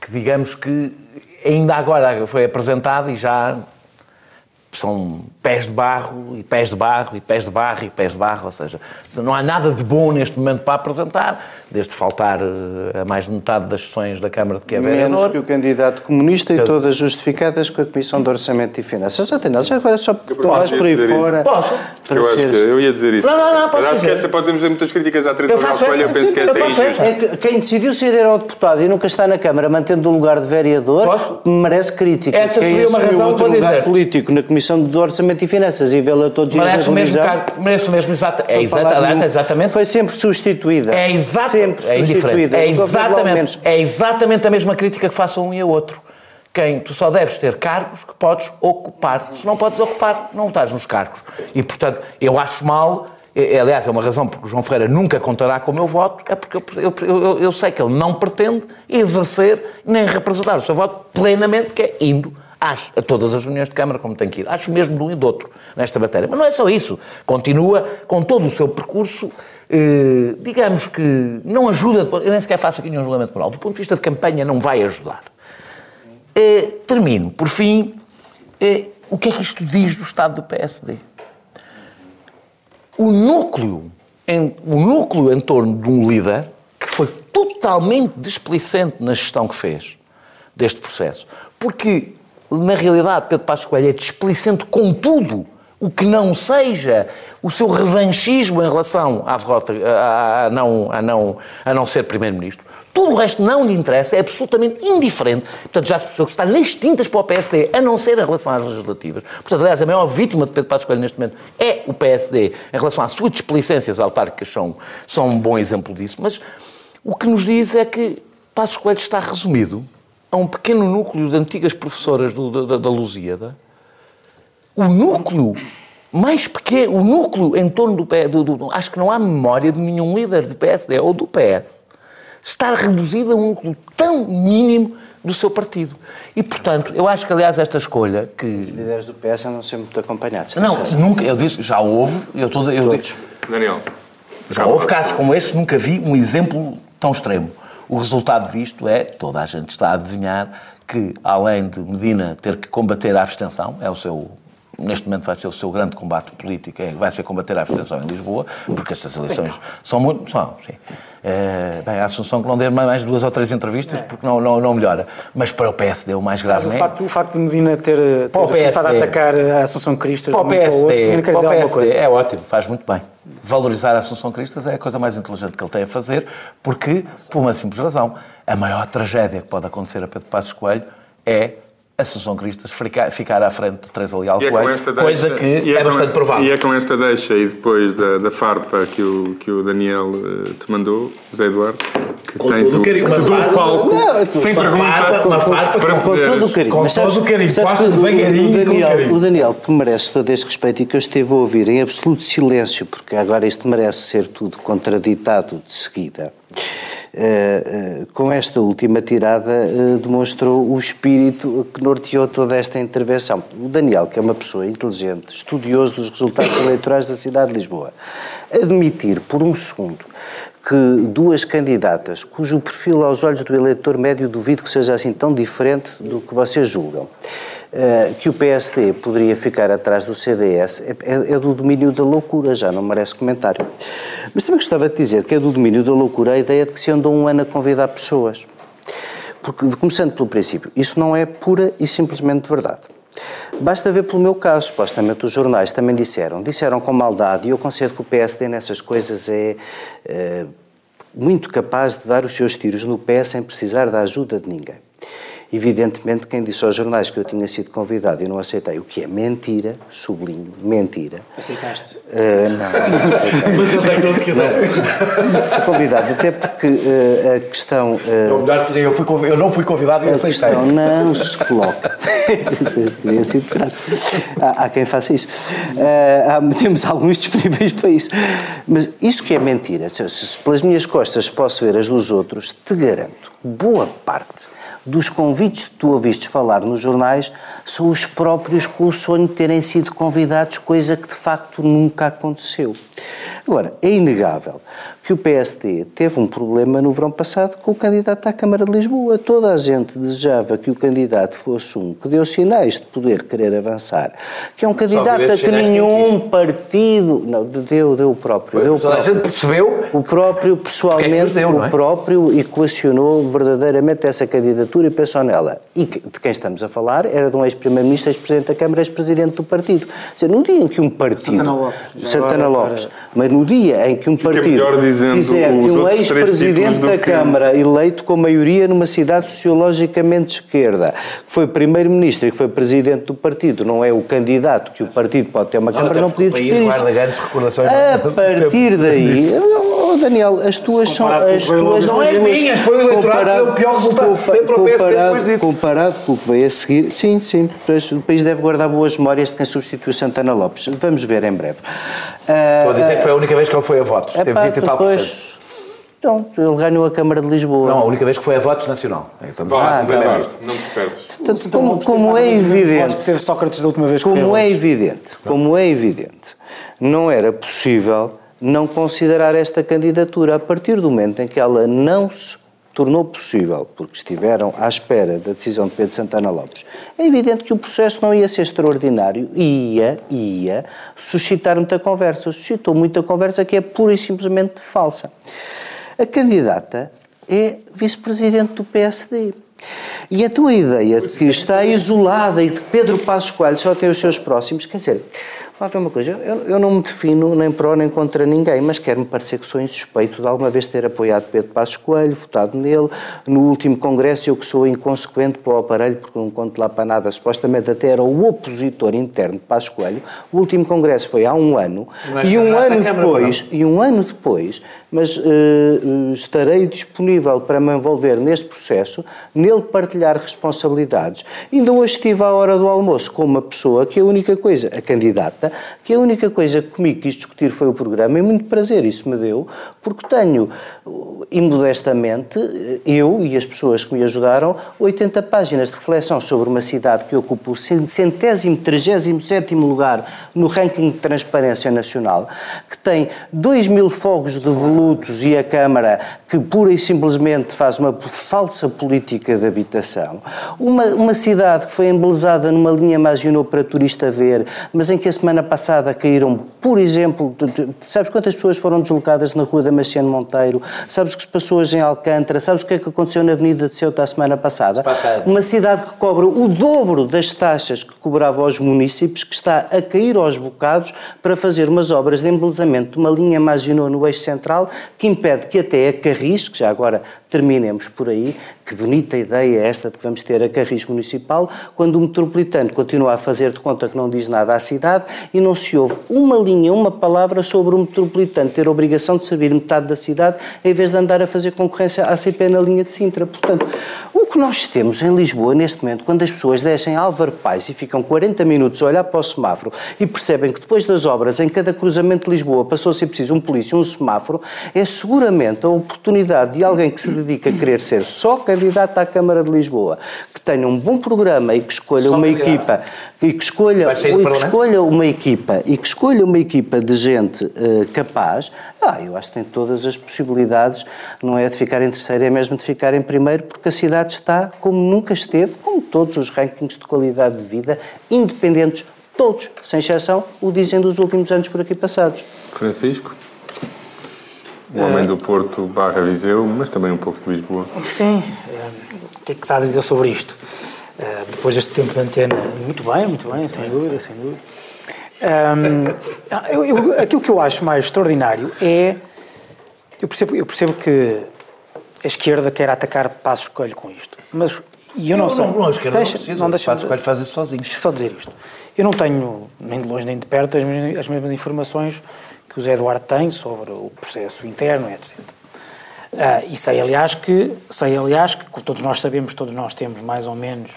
que digamos que ainda agora foi apresentado e já são pés de barro e pés de barro e pés de barro e pés de barro, ou seja, não há nada de bom neste momento para apresentar, desde faltar eh, a mais de metade das sessões da Câmara de que é vereador. Menos que o candidato comunista e todas justificadas com a Comissão de Orçamento e Finanças. Já tem, já agora só tu vais por aí fora. Posso? Eu, acho que, eu ia dizer isso. Não, não, não, posso acho dizer. que essa pode ter muitas críticas à Teresa faço Coelho, eu penso que essa é injusta. É que quem decidiu ser eurodeputado e nunca está na Câmara mantendo o lugar de vereador Posso? merece crítica. Essa quem seria uma razão outro para lugar dizer. político na Comissão de Orçamento e Finanças e vê-la todos Merece o mesmo irregularizado, cargo, merece o mesmo exato, é de- é exatamente Foi sempre substituída. É, exato, Sempre é substituída. É exatamente, é exatamente a mesma crítica que façam um e a outro. Quem tu só deves ter cargos que podes ocupar. Se não podes ocupar, não estás nos cargos. E, portanto, eu acho mal. Aliás, é uma razão porque o João Ferreira nunca contará com o meu voto, é porque eu, eu- eu- eu sei que ele não pretende exercer nem representar o seu voto plenamente, que é indo às, a todas as reuniões de Câmara, como tem que ir. Acho mesmo de um e do outro nesta matéria. Mas não é só isso. Continua com todo o seu percurso eh, digamos que não ajuda, eu nem sequer faço aqui nenhum julgamento moral, do ponto de vista de campanha não vai ajudar. Eh, termino, por fim, eh, o que é que isto diz do estado do PSD? O núcleo, em, o núcleo em torno de um líder que foi totalmente displicente na gestão que fez deste processo, porque na realidade Pedro Passos Coelho é displicente com tudo o que não seja o seu revanchismo em relação à derrota, a, a não, a, não, a não ser Primeiro-Ministro. Tudo o resto não lhe interessa, é absolutamente indiferente. Portanto, já se percebeu que está nas tintas para o PSD, a não ser em relação às legislativas. Portanto, aliás, a maior vítima de Pedro Passos Coelho neste momento é o PSD, em relação às suas displicências autárquicas, são, são um bom exemplo disso. Mas o que nos diz é que Passos Coelho está resumido a um pequeno núcleo de antigas professoras do- da, da Lusíada, o núcleo mais pequeno, o núcleo em torno do, P- do, do- Acho que não há memória de nenhum líder do PSD ou do PS estar reduzido a um núcleo tão mínimo do seu partido. E, portanto, eu acho que, aliás, esta escolha que. líderes do PS andam sempre muito acompanhados. Não, nunca, eu disse, já houve, eu, tô, eu Todos. Daniel. já houve casos como este, nunca vi um exemplo tão extremo. O resultado disto é, toda a gente está a adivinhar, que além de Medina ter que combater a abstenção, é o seu, neste momento vai ser o seu grande combate político, é, vai ser combater a abstenção em Lisboa, porque estas eleições são muito... São, sim. Eh, bem, a Assunção que não dê mais duas ou três entrevistas, porque não, não, não melhora. Mas para o PSD o mais grave Mas o não é- facto, o facto de Medina ter, ter começado a PSD. atacar a Assunção Cristas Para o um para o outro, PSD, para o PSD coisa. é ótimo, faz muito bem. Valorizar a Assunção Cristas é a coisa mais inteligente que ele tem a fazer, porque, por uma simples razão, a maior tragédia que pode acontecer a Pedro Passos Coelho é Assunção Cristas ficar, à frente de Teresa Leal é com Coelho, esta coisa deixa- que é, com- bastante provável. E é com esta deixa e depois da, da farpa que o, que o Daniel eh, te mandou, Zé Eduardo, que Com tens todo o que uma te dou o farpa- palco, Não, é tu- sem pergunta, uma farpa para Com poderes. todo o carinho. Com Mas todo o carinho, sabes que devagarinho, o com Daniel, o Daniel, que merece todo este respeito e que eu esteve a ouvir em absoluto silêncio, porque agora isto merece ser tudo contraditado de seguida. Eh, eh, com esta última tirada eh, demonstrou o espírito que norteou toda esta intervenção. O Daniel, que é uma pessoa inteligente, estudioso dos resultados eleitorais da cidade de Lisboa, admitir por um segundo que duas candidatas, cujo perfil aos olhos do eleitor médio duvido que seja assim tão diferente do que vocês julgam, eh, que o PSD poderia ficar atrás do CDS, é, é- é do domínio da loucura, já não merece comentário. Mas também gostava de dizer que é do domínio da loucura a ideia de que se andou um ano a convidar pessoas. Porque, começando pelo princípio, isso não é pura e simplesmente verdade. Basta ver pelo meu caso, supostamente os jornais também disseram, disseram com maldade, e eu concedo que o PSD nessas coisas é eh, muito capaz de dar os seus tiros no pé sem precisar da ajuda de ninguém. Evidentemente, quem disse aos jornais que eu tinha sido convidado e não aceitei, o que é mentira, sublinho, mentira. Aceitaste? Uh, não, Mas eu tenho. Fui convidado, até porque uh, a questão. Uh, eu, fui, eu não fui convidado e a questão não se coloca. há, há quem faça isso. Uh, há, temos alguns disponíveis para isso. Mas isso que é mentira. Se pelas minhas costas posso ver as dos outros, te garanto, boa parte dos convites que tu ouvistes falar nos jornais são os próprios com o sonho de terem sido convidados, coisa que de facto nunca aconteceu. Agora, é inegável que o PSD teve um problema no verão passado com o candidato à Câmara de Lisboa. Toda a gente desejava que o candidato fosse um que deu sinais de poder querer avançar, que é um candidato a que nenhum partido. Não, deu, deu o próprio. Deu o próprio. a gente percebeu. O próprio, pessoalmente, é deu, é? o próprio equacionou verdadeiramente essa candidatura e pensou nela. E de quem estamos a falar era de um ex-primeiro-ministro, ex-presidente da Câmara, ex-presidente do partido. Quer dizer, no dia em que um partido. Santana Lopes. Santana Lopes. Mas no dia em que um partido quiser que um ex-presidente da Câmara, eleito com maioria numa cidade sociologicamente de esquerda, que foi primeiro-ministro e que foi presidente do partido, não é o candidato que o partido pode ter uma Câmara, não, não podia discutir isso. A partir daí, oh Daniel, as tuas são... As tuas, não as minhas, foi o eleitorado que o pior resultado sempre ao PSD depois disso. Comparado com o que veio a seguir, sim, sim, o país deve guardar boas memórias de quem substituiu Santana Lopes. Vamos ver em breve. Estou a dizer que foi a única vez que ele foi a votos. Teve 20 e tal por cento. Então, ele ganhou a Câmara de Lisboa. Não, a única vez que foi a votos nacional. Estamos ah, a falar não disperses. Portanto, como, como é evidente... Teve Sócrates da última vez que Como é evidente, como é evidente, não era possível não considerar esta candidatura a partir do momento em que ela não se tornou possível, porque estiveram à espera da decisão de Pedro Santana Lopes, é evidente que o processo não ia ser extraordinário ia, ia suscitar muita conversa. Suscitou muita conversa que é pura e simplesmente falsa. A candidata é vice-presidente do PSD. E a tua ideia de que está isolada e de que Pedro Passos Coelho só tem os seus próximos, quer dizer, Lá ver uma coisa, eu, eu, não me defino nem pró nem contra ninguém, mas quero-me parecer que sou insuspeito de alguma vez ter apoiado Pedro Passos Coelho, votado nele. No último congresso eu que sou inconsequente para o aparelho, porque não conto lá para nada, supostamente até era o opositor interno de Passos Coelho. O último congresso foi há um ano, e um ano depois, e um ano depois, mas uh, estarei disponível para me envolver neste processo, nele partilhar responsabilidades. Ainda hoje estive à hora do almoço com uma pessoa que a única coisa, a candidata, que a única coisa que comigo quis discutir foi o programa e muito prazer isso me deu, porque tenho, imodestamente, eu e as pessoas que me ajudaram, 80 páginas de reflexão sobre uma cidade que ocupa o centésimo, trigésimo sétimo lugar no ranking de transparência nacional, que tem 2 mil fogos de volutos e a Câmara que pura e simplesmente faz uma falsa política de habitação, uma, uma cidade que foi embelezada numa linha Maginot para turista ver, mas em que a semana semana passada caíram, por exemplo, sabes quantas pessoas foram deslocadas na rua da Maciano Monteiro? Sabes que se passou hoje em Alcântara? Sabes o que é que aconteceu na Avenida de Ceuta a semana passada? Passado. Uma cidade que cobra o dobro das taxas que cobrava aos municípios, que está a cair aos bocados para fazer umas obras de embelezamento de uma linha Maginot no eixo central que impede que até a Carris, que já agora terminemos por aí, que bonita ideia é esta de que vamos ter a Carris Municipal, quando o metropolitano continua a fazer de conta que não diz nada à cidade e não se ouve uma linha, uma palavra sobre o metropolitano ter a obrigação de servir metade da cidade, em vez de andar a fazer concorrência à CP na linha de Sintra. Portanto, que nós temos em Lisboa neste momento, quando as pessoas descem Álvaro Pais e ficam 40 minutos a olhar para o semáforo e percebem que depois das obras, em cada cruzamento de Lisboa passou a ser preciso um polícia um semáforo, é seguramente a oportunidade de alguém que se dedica a querer ser só candidato à Câmara de Lisboa, que tenha um bom programa e que escolha só uma candidato. equipa, e que escolha, e que escolha uma equipa e que escolha uma equipa de gente uh, capaz, ah, eu acho que tem todas as possibilidades, não é de ficar em terceiro, é mesmo de ficar em primeiro, porque a cidade está como nunca esteve, como todos os rankings de qualidade de vida, independentes, todos, sem exceção, o dizem dos últimos anos por aqui passados. Francisco? O homem do Porto barra Viseu, mas também um pouco de Lisboa. Sim, o que é que se há a dizer sobre isto? Eh, depois deste tempo de antena, muito bem, muito bem, sem dúvida, sem dúvida. Um, eu, eu, aquilo que eu acho mais extraordinário é. Eu percebo, eu percebo que a esquerda quer atacar Passos Coelho com isto, mas E eu não, não sei. Não, não, deixa, não, precisa, não deixa, Passos faz isso sozinho. Só dizer isto. Eu não tenho, nem de longe nem de perto, as mesmas, as mesmas informações que o Zé Eduardo tem sobre o processo interno, etc. Ah, e sei, aliás, que, sei, aliás, que todos nós sabemos, todos nós temos mais ou menos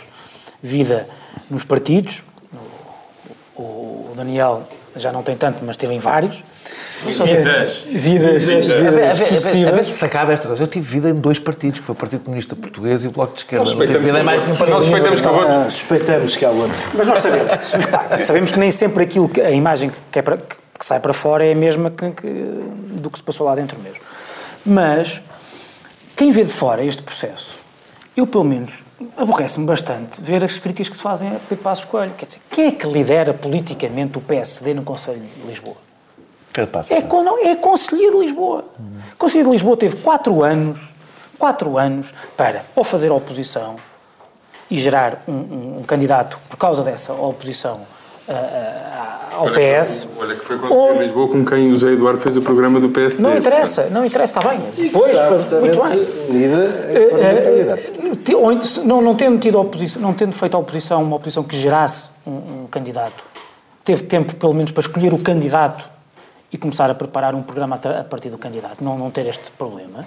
vida nos partidos. O, Daniel já não tem tanto, mas teve em vários. Vidas. Vidas. Vidas. A ver se acaba esta coisa. Eu tive vida em dois partidos, que foi o Partido Comunista Português e o Bloco de Esquerda. Nós suspeitamos, que, mais nós suspeitamos que há outro. Ah, suspeitamos que há outro. Mas nós sabemos. sabemos que nem sempre aquilo que, a imagem que, é para, que sai para fora é a mesma que, que, do que se passou lá dentro mesmo. Mas, quem vê de fora este processo, eu pelo menos aborrece-me bastante ver as críticas que se fazem a Pedro Passos Coelho. Quer dizer, quem é que lidera politicamente o PSD no Conselho de Lisboa? É, con, não, é Conselheiro de Lisboa. Hum. O Conselheiro de Lisboa teve quatro anos, quatro anos para ou fazer oposição e gerar um, um, um candidato por causa dessa oposição uh, uh, ao olha PS. Que, olha que foi Conselheiro de Lisboa com quem o José Eduardo fez o programa do PSD. Não interessa, não interessa, está bem. Depois, muito bem. Uh, ou, não, não tendo tido oposição, não tendo feito a oposição, uma oposição que gerasse um, um candidato, teve tempo pelo menos para escolher o candidato e começar a preparar um programa a partir do candidato, não, não ter este problema.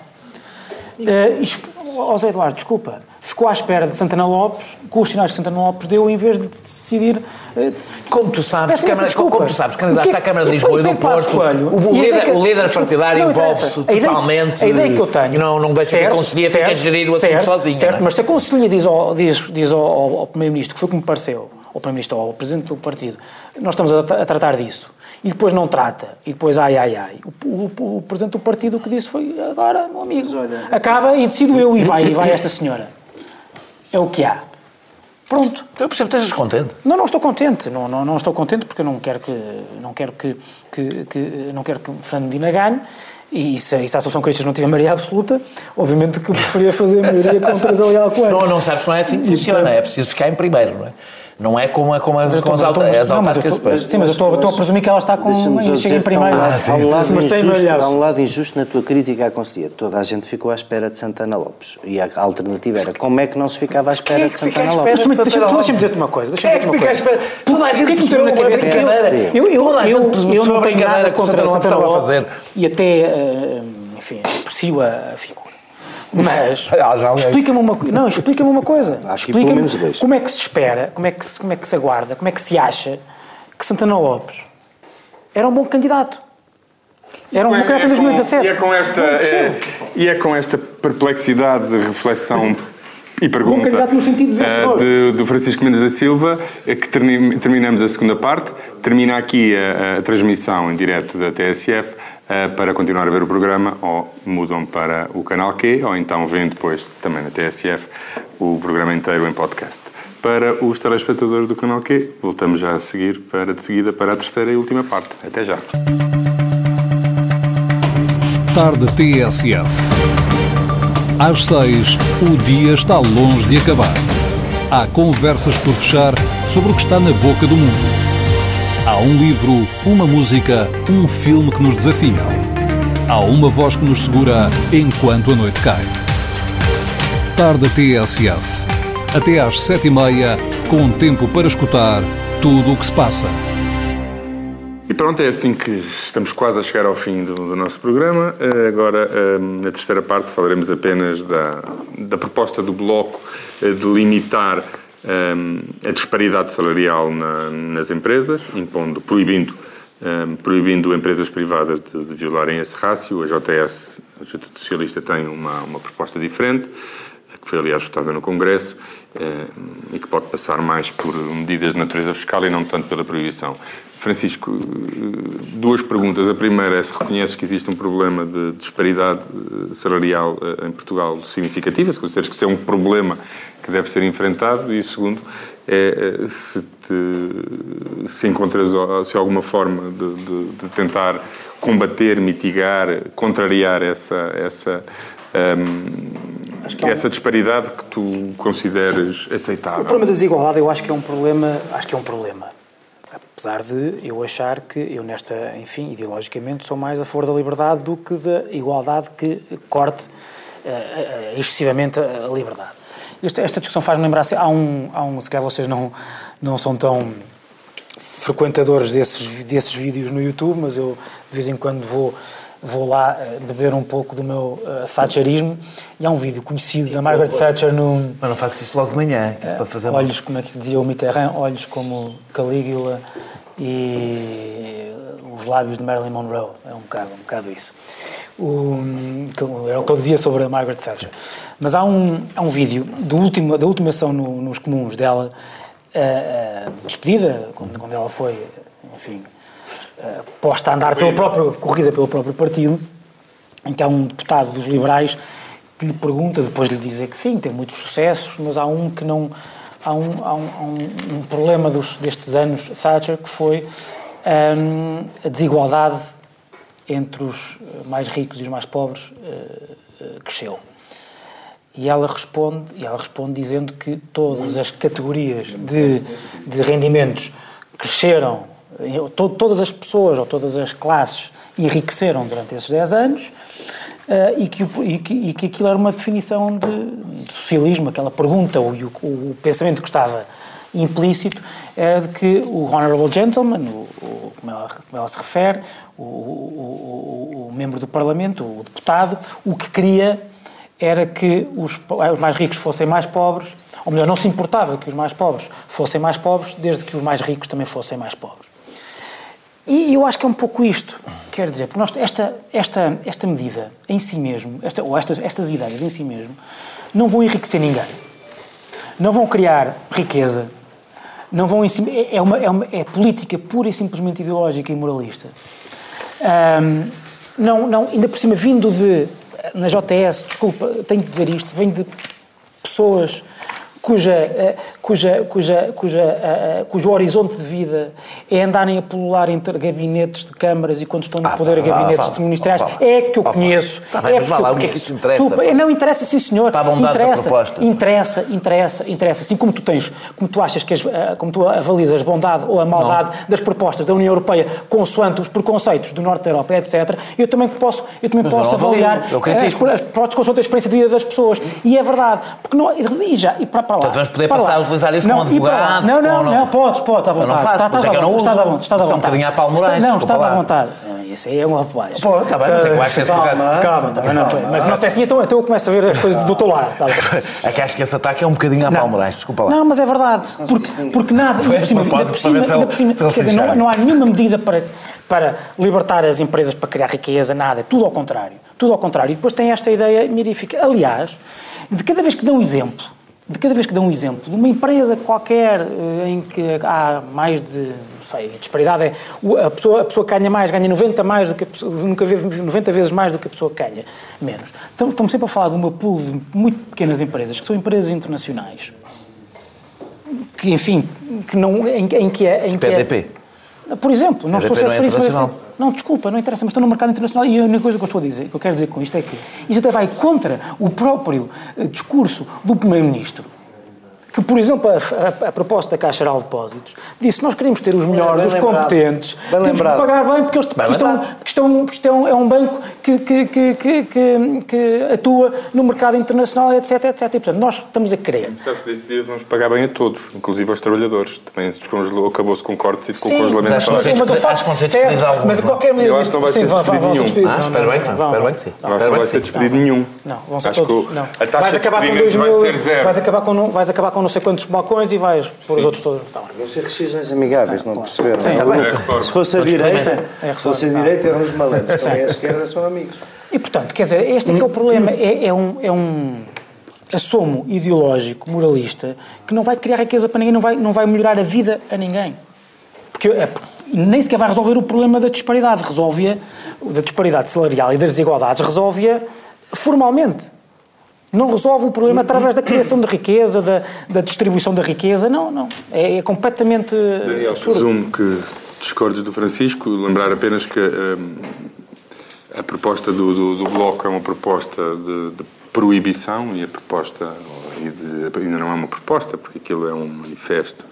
Uh, José Eduardo, desculpa, ficou à espera de Santana Lopes, com os sinais que Santana Lopes deu, em vez de decidir. Uh, como tu sabes, Câmara, como tu sabes, candidatos é, à Câmara de Lisboa e do Porto, o, líder, que, o líder partidário envolve-se totalmente. A ideia que eu tenho. Não, não deixa certo, que a Conselhia fique a gerir o assunto sozinho. Certo, é? mas se a Conselhia diz ao, diz, diz ao, ao, ao Primeiro-Ministro, que foi como me pareceu, ao Primeiro-Ministro ou ao Presidente do Partido, nós estamos a, a tratar disso e depois não trata, e depois ai, ai, ai. O, o, o presidente do partido o que disse foi, agora, meu amigo, acaba e decido eu e vai, e vai esta senhora. É o que há. Pronto. Eu percebo que estejas contente. Não, não estou contente. Não, não, não estou contente porque eu não quero que, não quero que, que, que não quero que Fernando Medina ganhe. E se, e se a Associação Cristas não tiver maioria absoluta, obviamente que eu preferia fazer maioria com Teresa Leal Coelho. Não, não sabes que não é assim que funciona. É preciso ficar em primeiro, não é? Não é como, é como as, com as, autárquicas depois. Sim, mas eu estou, estou a presumir que ela está com chega em primeiro. Há um, lado injusto, há um lado injusto na tua crítica à Conselhia. Toda a gente ficou à espera de Santana Lopes. E a alternativa era como é que não se ficava à espera é de Santana Lopes? Deixa-me dizer-te uma coisa. Deixa-me dizer-te uma coisa. Toda a gente meteram na cabeça que eu não tenho nada contra Santana Lopes. E até, enfim, aprecio a figura. Mas explica-me uma, não, explica uma coisa. Explica-me como é que se espera, como é que se, como é que se aguarda, como é que se acha que Santana Lopes era um bom candidato. Era um bom candidato em 2017. E é com esta, é, e é com esta perplexidade de reflexão e pergunta bom candidato no sentido de vencedor. De, do Francisco Mendes da Silva, que terminamos a segunda parte. Termina aqui a, a transmissão em direto da TSF. Eh, para continuar a ver o programa, ou mudam para o canal Q, ou então vêm depois também na TSF o programa inteiro em podcast. Para os telespectadores do canal Q, voltamos já a seguir para de seguida para a terceira e última parte. Até já. Tarde TSF. Às seis, o dia está longe de acabar. Há conversas por fechar sobre o que está na boca do mundo Há um livro, uma música, um filme que nos desafiam. Há uma voz que nos segura enquanto a noite cai. Tarde TSF. Até às sete e meia, com tempo para escutar tudo o que se passa. E pronto, é assim que estamos quase a chegar ao fim do, do nosso programa. Eh, agora, eh, na terceira parte, falaremos apenas da, da proposta do Bloco eh, de limitar um, a disparidade salarial na, nas empresas, impondo, proibindo, um, proibindo empresas privadas de, de, violarem esse rácio. A JS, a Junta Socialista, tem uma, uma proposta diferente, que foi aliás votada no Congresso, um, e que pode passar mais por medidas de natureza fiscal e não tanto pela proibição. Francisco, duas perguntas. A primeira é se reconheces que existe um problema de disparidade eh, salarial eh, em Portugal significativa, se consideras que isso é um problema que deve ser enfrentado, e o segundo é eh, se, te, se encontras se alguma forma de, de, de, tentar combater, mitigar, contrariar essa, essa, um, ehm, essa disparidade que tu consideres aceitável. O problema da desigualdade eu acho que é um problema, acho que é um problema Apesar de eu achar que eu nesta, enfim, ideologicamente sou mais a favor da liberdade do que da igualdade que corte uh, excessivamente a liberdade. esta, esta discussão faz-me lembrar, assim, há um, há um, se calhar vocês não, não são tão frequentadores desses, desses vídeos no YouTube, mas eu de vez em quando vou vou lá uh, beber um pouco do meu uh, Thatcherismo e há um vídeo conhecido da Margaret Thatcher no... Mas não faço isso logo de manhã, que isso pode fazer. Olhos, como é que dizia o Mitterrand, olhos como Calígula e os lábios de Marilyn Monroe, é um bocado, um bocado isso. O, era o que eu dizia sobre a Margaret Thatcher. Mas há um, há um vídeo do último, da última ação no, nos comuns dela, uh, despedida, quando, quando ela foi, enfim, uh, posta a andar pelo próprio, corrida pelo próprio partido, em que há um deputado dos liberais que lhe pergunta, depois de lhe dizer que, enfim, tem muitos sucessos, mas há um que não... Há um, há um, há um, um problema dos, destes anos Thatcher que foi um, a desigualdade entre os mais ricos e os mais pobres uh, uh, cresceu. E ela responde, e ela responde dizendo que todas as categorias de, de rendimentos cresceram to, todas as pessoas ou todas as classes enriqueceram durante esses 10 anos uh, e, que, e, que, e, que, aquilo era uma definição de, de socialismo, aquela pergunta ou o, o, pensamento que estava implícito era de que o Honorable Gentleman, o, o como, ela, como, ela, se refere, o, o membro do Parlamento, o deputado, o que queria era que os, os mais ricos fossem mais pobres, ou melhor, não se importava que os mais pobres fossem mais pobres, desde que os mais ricos também fossem mais pobres. E eu acho que é um pouco isto. Quer dizer, porque nós, esta, esta, esta medida em si mesmo, esta, ou estas, estas ideias em si mesmo, não vão enriquecer ninguém. Não vão criar riqueza. Não vão é, é, uma, é, uma, é política pura e simplesmente ideológica e moralista. Um, não, não, ainda por cima, vindo de. Na JTS, desculpa, tenho que dizer isto, vem de pessoas cuja, eh, cuja, cuja, cuja, uh, cujo horizonte de vida é andarem a pulular entre gabinetes de câmaras e quando estão no ah, poder tá, gabinetes de ministérios, é que eu conheço. Tá bem, é mas vá lá, o que é que isso interessa? Desculpa, não interessa, sim senhor. Está a bondade interessa, da proposta. Interessa, interessa, interessa. Assim como tu tens, como tu achas que, as, como tu avalias a bondade ou a maldade não. das propostas da União Europeia consoante os preconceitos do Norte da Europa, etc., eu também posso, eu também posso avaliar as, as propostas consoante a experiência de vida das pessoas. E é verdade. Porque não, e já, e para, para lá. Então vamos poder passar a utilizar isso como advogado? Não, não, não, podes, podes, à vontade. não faço, estás, estás, à, estás à vontade. Estás à vontade. um bocadinho a Paulo Moraes. Não, estás à vontade. Esse aí é um rapaz. Pô, está bem, mas é que eu acho que esse Calma, calma, também não. Mas não sei assim, então, então eu começo a ver as coisas do teu lado. Tá é que acho que esse ataque é um bocadinho a Paulo Moraes, desculpa lá. Não, mas é verdade. Porque, porque nada, ainda por cima, ainda por cima, ainda por cima quer dizer, não, não há nenhuma medida para, para libertar as empresas para criar riqueza, nada. Tudo ao contrário. Tudo ao contrário. E depois tem esta ideia mirífica. Aliás, de cada vez que dão um exemplo de cada vez que dão um exemplo, uma empresa qualquer eh, em que há mais de, não sei, a disparidade é, a pessoa, a pessoa ganha mais, ganha 90 mais do que a pessoa, nunca vê 90 vezes mais do que a pessoa que ganha menos. Então, estamos sempre a falar de uma pool de muito pequenas empresas, que são empresas internacionais, que, enfim, que não, em, em que é... Em. Que é, por exemplo, não estou a ser é feliz, mas... Não, desculpa, não interessa, mas estão no mercado internacional e a única coisa que eu estou a dizer, que eu quero dizer com isto é que isto até vai contra o próprio eh, discurso do Primeiro-Ministro que, por exemplo, a, a, a, proposta da Caixa Geral de Depósitos disse nós queremos ter os melhores, bem os lembrado. competentes, bem temos lembrado. que pagar bem porque, eles, porque, estão, porque, estão, porque estão, é um banco que, que, que, que, que atua no mercado internacional, etc, etc. E, portanto, nós estamos a querer. Sabes que dia vamos pagar bem a todos, inclusive aos trabalhadores. Também se descongelou, acabou-se com corte e com o congelamento mas acho, mas, mas, acho que vão ser despedidos alguns. Mas qualquer medida... Eu acho que não vai ser despedido nenhum. Ah, espero bem que não. Espero bem que sim. Acho que não vai ser despedido nenhum. Não, vão ser todos. Vais acabar com 2 mil... Vais acabar com não sei quantos balcões e vais pôr os outros todos. Tá Vão ser rescisões amigáveis, não perceberam? Sim, tá se fosse a direita, é se fosse a direita eram os malandros, também a esquerda são amigos. E portanto, quer dizer, este é que é o problema, é, é um, é um assomo ideológico, moralista, que não vai criar riqueza para ninguém, não vai, não vai melhorar a vida a ninguém. Porque é, nem sequer vai resolver o problema da disparidade, resolve da disparidade salarial e das desigualdades, resolve formalmente. Não resolve o problema através da criação de riqueza, da, da distribuição da riqueza. Não, não. É, é completamente. Daniel, absurdo. presumo que discordes do Francisco. Lembrar apenas que hum, a proposta do, do, do, Bloco é uma proposta de, de proibição e a proposta. E ainda não é uma proposta, porque aquilo é um manifesto,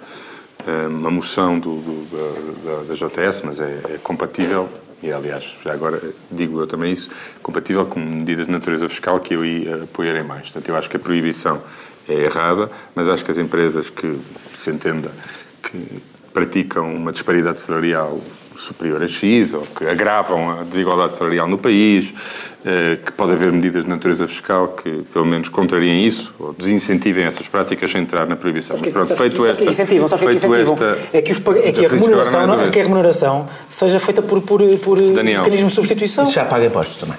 hum, uma moção do, da, da, da, JS, mas é, é compatível e aliás, já agora digo eu também isso, compatível com medidas de natureza fiscal que eu aí apoiarei mais. Portanto, eu acho que a proibição é errada, mas acho que as empresas que se entenda que praticam uma disparidade salarial superior a X, ou que agravam a desigualdade salarial no país, eh, que pode haver medidas de natureza fiscal que, pelo menos, contrariem isso, ou desincentivem essas práticas sem entrar na proibição. Mas pronto, feito esta... Incentivam, só que incentivam. é que, os, é que a, remuneração, não, é que a remuneração seja feita por, por, por mecanismo de substituição. Já paga impostos também.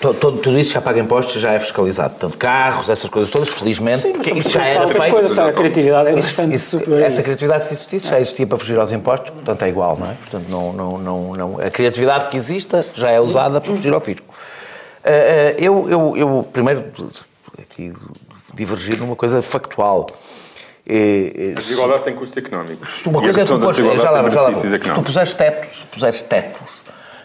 Todo, tudo isso já paga impostos, já é fiscalizado. Portanto, carros, essas coisas todas, felizmente, Sim, porque isso já era feito. Coisas, a criatividade é bastante isso, superior Essa criatividade, se existisse, já existia para fugir aos impostos, portanto é igual, não é? Portanto, não, não, não, não, a criatividade que exista já é usada para fugir ao fisco. Uh, uh, eu, eu, eu, primeiro, aqui divergir numa coisa factual. É, a desigualdade tem custos económicos. Uma coisa é tu pôs, já lá, já lá, se tu puseres tetos, se puseres tetos,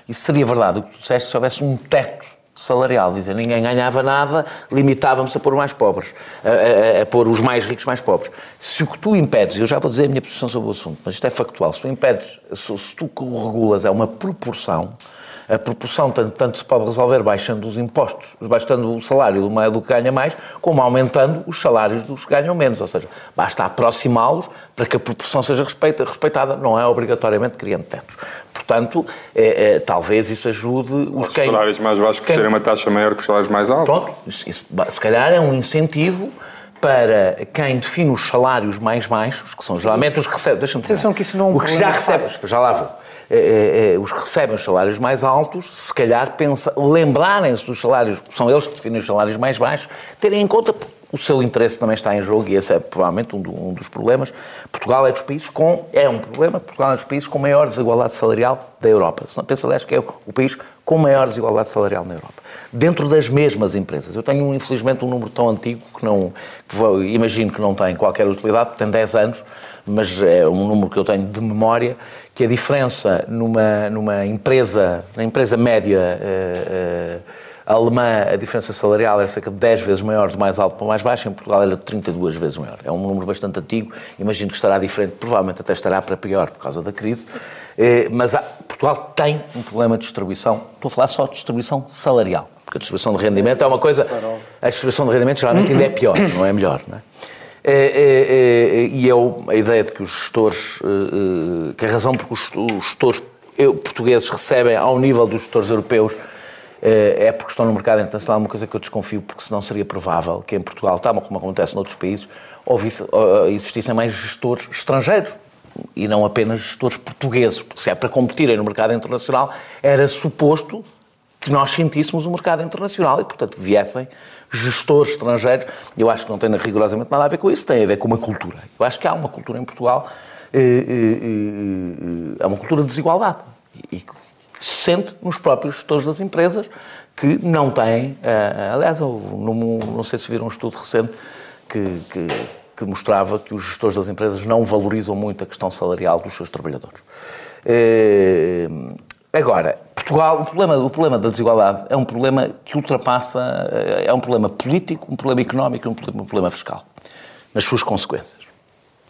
isso seria verdade o que tu disseste se houvesse um teto salarial, dizer ninguém ganhava nada, limitávamos a pôr mais pobres, a, a, a, pôr os mais ricos mais pobres. Se o que tu impedes, eu já vou dizer a minha posição sobre o assunto, mas isto é factual, se tu impedes, se, se tu regulas é uma proporção, a proporção tanto, tanto, se pode resolver baixando os impostos, baixando o salário do, do que ganha mais, como aumentando os salários dos que ganham menos. Ou seja, basta aproximá-los para que a proporção seja respeita, respeitada, não é obrigatoriamente criando tetos. Portanto, é, é, talvez isso ajude os, os quem, salários mais baixos quem, serem uma taxa maior que os salários mais altos. Pronto, isso, isso, se calhar é um incentivo para quem define os salários mais baixos, que são geralmente os que recebem. Deixa-me dizer. que isso não é um o que já recebe, já lá vou é, é, é, os que recebem os salários mais altos, se calhar lembrarem-se dos salários, são eles que definem os salários mais baixos, terem em conta o seu interesse também está em jogo e esse é provavelmente um, do, um, dos problemas. Portugal é dos países com, é um problema, Portugal é dos países com maior desigualdade salarial da Europa. Pensa, aliás, que é o país com maior desigualdade salarial na Europa. Dentro das mesmas empresas. Eu tenho, infelizmente, um número tão antigo que não, que vou, imagino que não tem qualquer utilidade, tem 10 anos, mas é um número que eu tenho de memória, que a diferença numa, numa empresa, na empresa média uh, uh, alemã, a diferença salarial é cerca de 10 vezes maior do mais alto para o mais baixo, em Portugal era de 32 vezes maior. É um número bastante antigo, imagino que estará diferente, provavelmente até estará para pior por causa da crise, uh, mas há, Portugal tem um problema de distribuição, estou a falar só de distribuição salarial, porque a distribuição de rendimento é uma coisa, a distribuição de rendimento geralmente ainda é pior, não é melhor, não é? É, é, é, e eu, a ideia de que os gestores, eh, eh, que a razão por que os gestores portugueses recebem ao nível dos gestores europeus eh, é porque estão no mercado internacional, uma coisa que eu desconfio, porque senão seria provável que em Portugal, tal como acontece noutros países, houvesse, existissem mais gestores estrangeiros e não apenas gestores portugueses, porque se é para competirem no mercado internacional, era suposto que nós sentíssemos o mercado internacional e, portanto, viessem gestores estrangeiros. Eu acho que não tem rigorosamente nada a ver com isso, tem a ver com uma cultura. Eu acho que há uma cultura em Portugal, é eh, eh, uma cultura de desigualdade e que se sente nos próprios gestores das empresas que não têm. aliás, não sei se viram um estudo recente que, que, que mostrava que os gestores das empresas não valorizam muito a questão salarial dos seus trabalhadores. Agora, Portugal, o problema, o problema da desigualdade é um problema que ultrapassa, eh, é um problema político, um problema económico e um problema, um problema fiscal, nas suas consequências.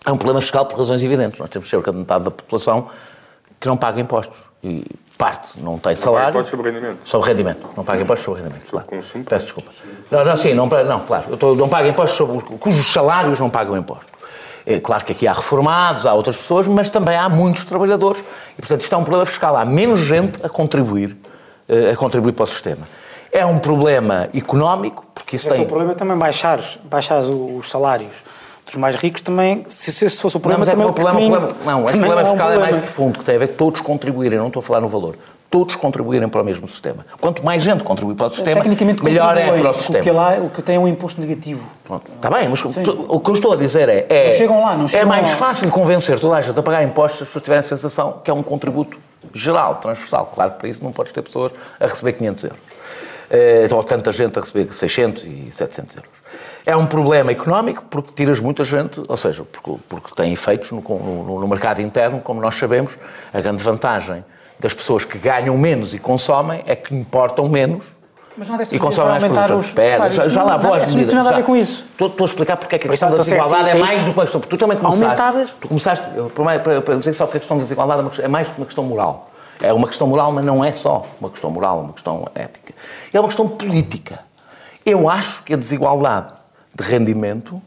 É um problema fiscal por razões evidentes. Nós temos cerca de metade da população que não paga impostos. E parte não tem salário. Não paga impostos sobre rendimento. Sobre rendimento. Não paga impostos sobre rendimento. Claro. Consumo. Peço desculpa. Não, não, sim, não, não claro. Eu estou, não paga impostos sobre cujos salários não pagam impostos. É claro que aqui há reformados, há outras pessoas, mas também há muitos trabalhadores e, portanto, isto é um problema fiscal. Há menos gente a contribuir, eh, a contribuir para o sistema. É um problema económico, porque isso Esse tem... é um problema também baixar, baixar os salários dos mais ricos também, se, se fosse o problema, não, também... É, o problema, também, problema, não, o problema fiscal é, um problema. é mais profundo, que tem a ver com todos contribuírem, não estou a falar no valor todos contribuírem para o mesmo sistema. Quanto mais gente contribui para o sistema, melhor é para o sistema. O que, lá, o que tem é um imposto negativo. Está bem, mas Sim. o que eu estou a dizer é... é não chegam lá, não chegam É mais lá. fácil convencer toda a gente a pagar impostos se tiverem a sensação que é um contributo geral, transversal. Claro que para isso não podes ter pessoas a receber 500 euros. Eh, ou tanta gente a receber 600 e 700 euros. É um problema económico porque tiras muita gente, ou seja, porque, porque tem efeitos no, no, no mercado interno, como nós sabemos, a grande vantagem das pessoas que ganham menos e consomem é que importam menos mas e consomem mais produtos. Espera, já, já lá vou às medidas. Não tem nada a ver com isso. Estou, estou a explicar porque é que a questão da desigualdade é, mais do que uma questão. Tu também começaste. Tu começaste, para, para dizer só que a questão da desigualdade é mais do que uma questão moral. É uma questão moral, mas não é só uma questão moral, é uma questão ética. É uma questão política. Eu acho que a desigualdade de rendimento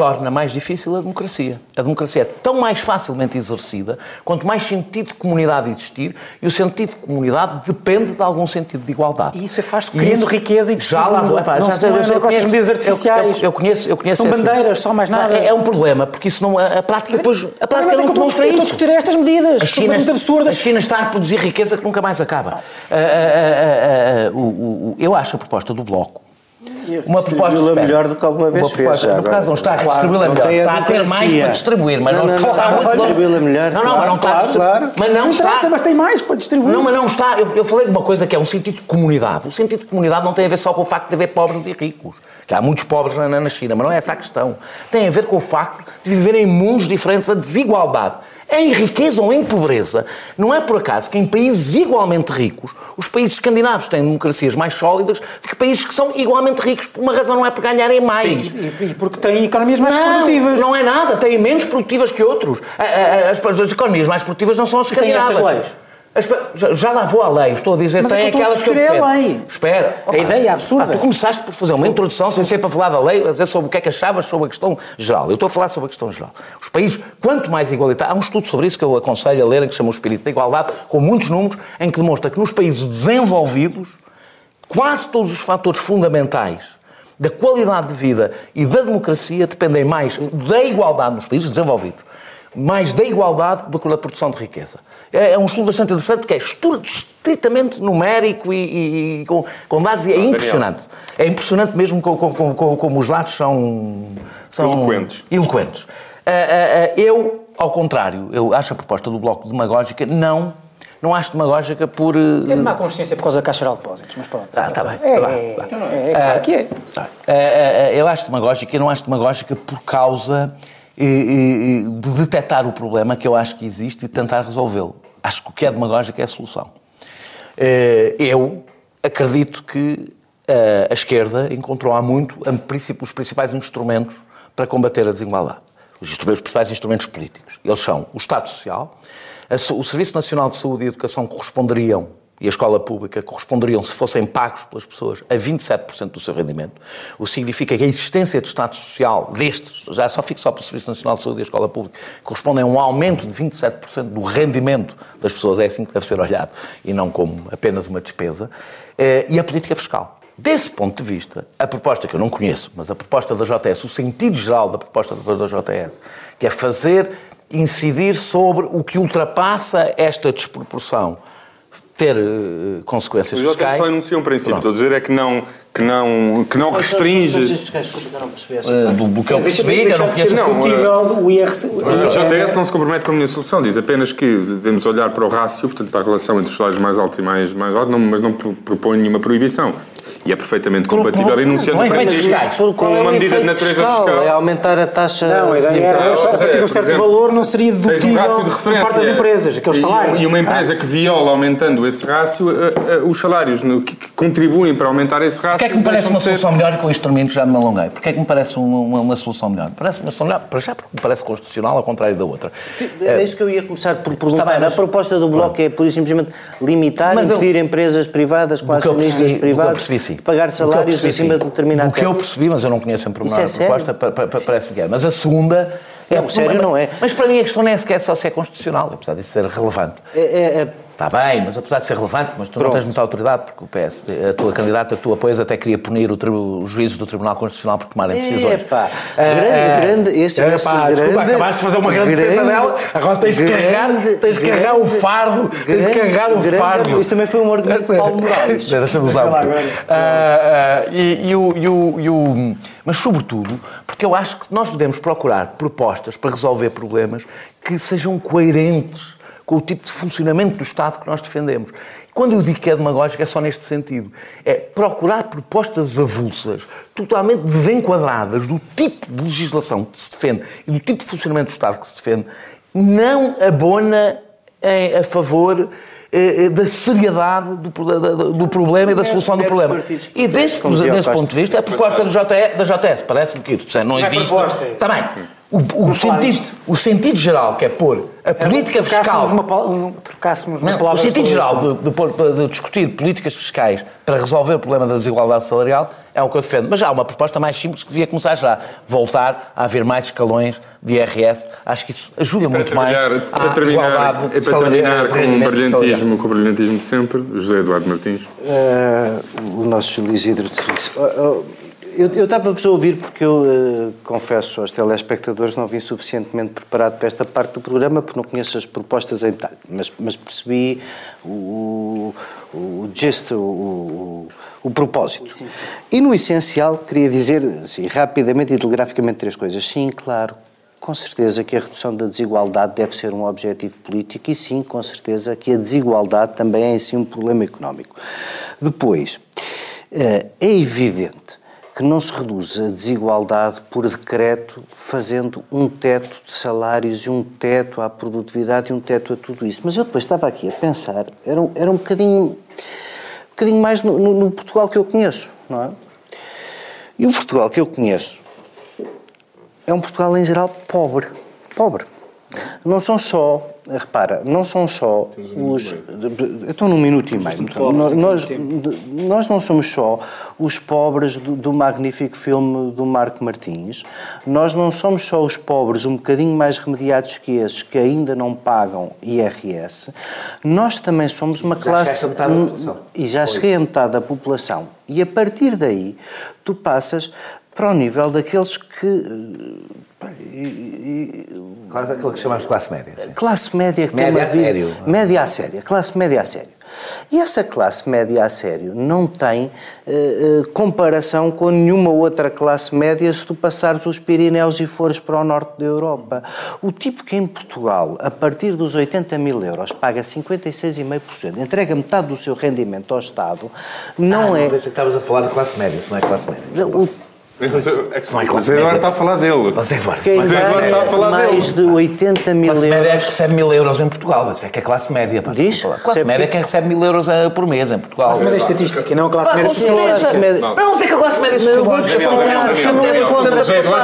torna mais difícil a democracia. A democracia é tão mais facilmente exercida quanto mais sentido de comunidade existir e o sentido de comunidade depende de algum sentido de igualdade. E isso é faz criando isso, riqueza e já lá vou, epá, não, já, não, é, eu, conheço, medidas artificiais. Eu, eu, conheço, eu conheço São bandeiras, só mais nada. É, é, um problema, porque isso não a, a prática depois a prática não demonstra isso. Estou a discutir estas medidas, a China, absurdas. A China está a produzir riqueza que nunca mais acaba. Uh, uh, uh, eu acho a proposta do Bloco uma proposta melhor do que alguma vez uma proposta, fez. No caso não está a distribuí-la melhor, está a ter mais para distribuir, mas não, não, não está muito longe. melhor. Não, não, mas não está. Claro. Mas não está. mas tem mais para distribuir. Não, mas não está. Eu, eu falei de uma coisa que é um sentido de comunidade. O sentido de comunidade não tem a ver só com o facto de haver pobres e ricos. Que há muitos pobres na, na China, mas não é essa a questão. Tem a ver com o facto de viver em mundos diferentes, a desigualdade em riqueza ou em pobreza. Não é por acaso que em países igualmente ricos, os países escandinavos têm democracias mais sólidas do que países que são igualmente ricos. Por uma razão não é por ganharem mais. E, e porque têm economias mais não, produtivas. Não é nada, têm menos produtivas que outros. As, as, as economias mais produtivas não são as escandinavas. Têm estas leis. Já lá vou à lei, estou a dizer, Mas tem é aquelas que eu defendo. a lei. Espera. Opa, a ideia é absurda. Ah, tu começaste por fazer uma introdução sem ser para falar da lei, a dizer sobre o que é que achavas sobre a questão geral. Eu estou a falar sobre a questão geral. Os países, quanto mais igualitário, há um estudo sobre isso que eu aconselho a lerem, que se chama O Espírito da Igualdade, com muitos números, em que demonstra que nos países desenvolvidos, quase todos os fatores fundamentais da qualidade de vida e da democracia dependem mais da igualdade nos países desenvolvidos mais da igualdade do que da produção de riqueza. É, é um estudo bastante interessante, que é estudo estritamente numérico e, e, e com, com, dados, e é impressionante. É impressionante mesmo como, como, como, como os dados são... são eloquentes. eloquentes. Uh, uh, uh, eu, ao contrário, eu acho a proposta do Bloco demagógica, não... Não acho demagógica por. É de má consciência por causa da Caixa de Depósitos, mas pronto. Ah, está bem. É, tá é, é, é, claro que é. Tá. eu acho demagógica e não acho demagógica por causa de detectar o problema que eu acho que existe e tentar resolvê-lo. Acho que o que é demagógico é a solução. Eh, eu acredito que eh, a esquerda encontrou há muito os principais instrumentos para combater a desigualdade. Os, principais instrumentos políticos. Eles são o Estado Social, o Serviço Nacional de Saúde e Educação corresponderiam e a escola pública corresponderiam, se fossem pagos pelas pessoas, a 27% do seu rendimento. O que significa que a existência de Estado Social destes, já só fico só para o Serviço Nacional de Saúde e a escola pública, correspondem a um aumento de 27% do rendimento das pessoas. É assim que deve ser olhado e não como apenas uma despesa. Eh, e a política fiscal. Desse ponto de vista, a proposta que eu não conheço, mas a proposta da JS, o sentido geral da proposta da JS, que é fazer incidir sobre o que ultrapassa esta desproporção ter uh, consequências Os fiscais. Os só enunciam um princípio. Estou a dizer é que não, que não, que não restringe... Uh, do, do que eu percebi, eu não conheço... Não, uh, o IRC... O JTS não se compromete com a minha solução, diz apenas que devemos olhar para o rácio, portanto para a relação entre os salários mais altos e mais, mais altos, não, mas não propõe nenhuma proibição e é perfeitamente compatível enunciando não, é fiscais. com uma medida de natureza fiscal, fiscal. É aumentar a taxa. Não, a ideia era, a partir de um certo valor não seria dedutível um de por parte das empresas, aqueles salários. E uma empresa ah. que viola aumentando esse rácio, eh, eh, os salários que contribuem para aumentar esse rácio. Porquê é que me parece uma solução melhor e com este instrumento já me alonguei? Porquê é que me parece uma, uma, uma solução melhor? Parece uma solução melhor, para já porque me parece constitucional, ao contrário da outra. É isso que eu ia começar por perguntar. A proposta do Bloco é, por e simplesmente, limitar, impedir empresas privadas, quase ministros privados, pagar salários salários acima de determinado O que eu percebi, mas eu não conheço em pormenor é a proposta, parece-me que é. Mas a segunda... É, não, sério não é. Mas para mim a questão não é sequer só se é constitucional, apesar disso ser relevante. É, é, é Está bem, mas apesar de ser relevante, mas tu Pronto. não tens muita autoridade, porque o PS, a tua candidata que tu apoias até queria punir o, os juízes do Tribunal Constitucional por tomarem decisões. Epá, grande, grande, esse, é, pá, grande, desculpa, acabaste de fazer uma grande, grande defesa dela, agora tens de carregar, tens de carregar o fardo, tens de carregar o fardo. Isso também foi um argumento de Paulo Moraes. Deixa-me usar um pouco. O, e o, mas sobretudo, porque eu acho que nós devemos procurar propostas para resolver problemas que sejam coerentes com o tipo de funcionamento do Estado que nós defendemos. Quando eu digo que é demagógico, é só neste sentido. É procurar propostas avulsas, totalmente desenquadradas do tipo de legislação que se defende e do tipo de funcionamento do Estado que se defende, não abona em, a favor eh, eh, da seriedade do, do, do, problema e da solução do problema. E desse, desse ponto de vista, a proposta do JS, da JS parece-me que não existe. Está bem. O, o sentido, o sentido geral, que é pôr a política fiscal. Uma, um, trocássemos uma não, palavra. O sentido geral de, de, de, discutir políticas fiscais para resolver o problema da desigualdade salarial é o que eu defendo. Mas há uma proposta mais simples que devia começar já. Voltar a haver mais escalões de IRS. Acho que isso ajuda muito mais para terminar, igualdade é para terminar com o brilhantismo, com o brilhantismo de sempre, José Eduardo Martins. Uh, o nosso Júlio Isidro de Serviço. Uh, uh, eu, estava-vos a ouvir porque eu, uh, confesso aos telespectadores, não vim suficientemente preparado para esta parte do programa porque não conheço as propostas em detalhe, mas, mas percebi o, o, o gist, o, o, o propósito. E no essencial, queria dizer assim, rapidamente e telegraficamente três coisas. Sim, claro, com certeza que a redução da desigualdade deve ser um objetivo político e sim, com certeza que a desigualdade também é em si um problema económico. Depois, eh, é evidente que não se reduz a desigualdade por decreto, fazendo um teto de salários e um teto à produtividade e um teto a tudo isso. Mas eu depois estava aqui a pensar, era, era um bocadinho, um bocadinho mais no, no, no Portugal que eu conheço, não é? E o Portugal que eu conheço é um Portugal em geral pobre. Pobre. Não são só, repara, não são só um os. Estão num minuto e meio. nós, nós, nós, não somos só os pobres do, do, magnífico filme do Marco Martins, nós não somos só os pobres um bocadinho mais remediados que esses que ainda não pagam IRS, nós também somos uma já classe. E já cheguei a metade da população. E a partir daí, tu passas para o nível daqueles que. Classe, aquilo que chamamos de classe média. Sim. Classe média que média tem uma a sério. Média a sério. Classe média a sério. E essa classe média a sério não tem uh, uh, comparação com nenhuma outra classe média se tu passares os Pirineus e fores para o norte da Europa. O tipo que em Portugal, a partir dos 80 mil euros, paga 56,5%, entrega metade do seu rendimento ao Estado, não ah, é. Não, que estavas a falar de classe média, isso não é classe média. O, José Eduardo está a falar dele. José Eduardo, Quem José Eduardo está a falar mais dele. de 80 mil classe euros. média é que recebe mil euros em Portugal, mas é que é classe média. Pá, Diz? Classe Recebe média é quem recebe mil euros eh, por mês em Portugal. Classe média estatística, não a classe média sociológica. Para não dizer que a classe média sociológica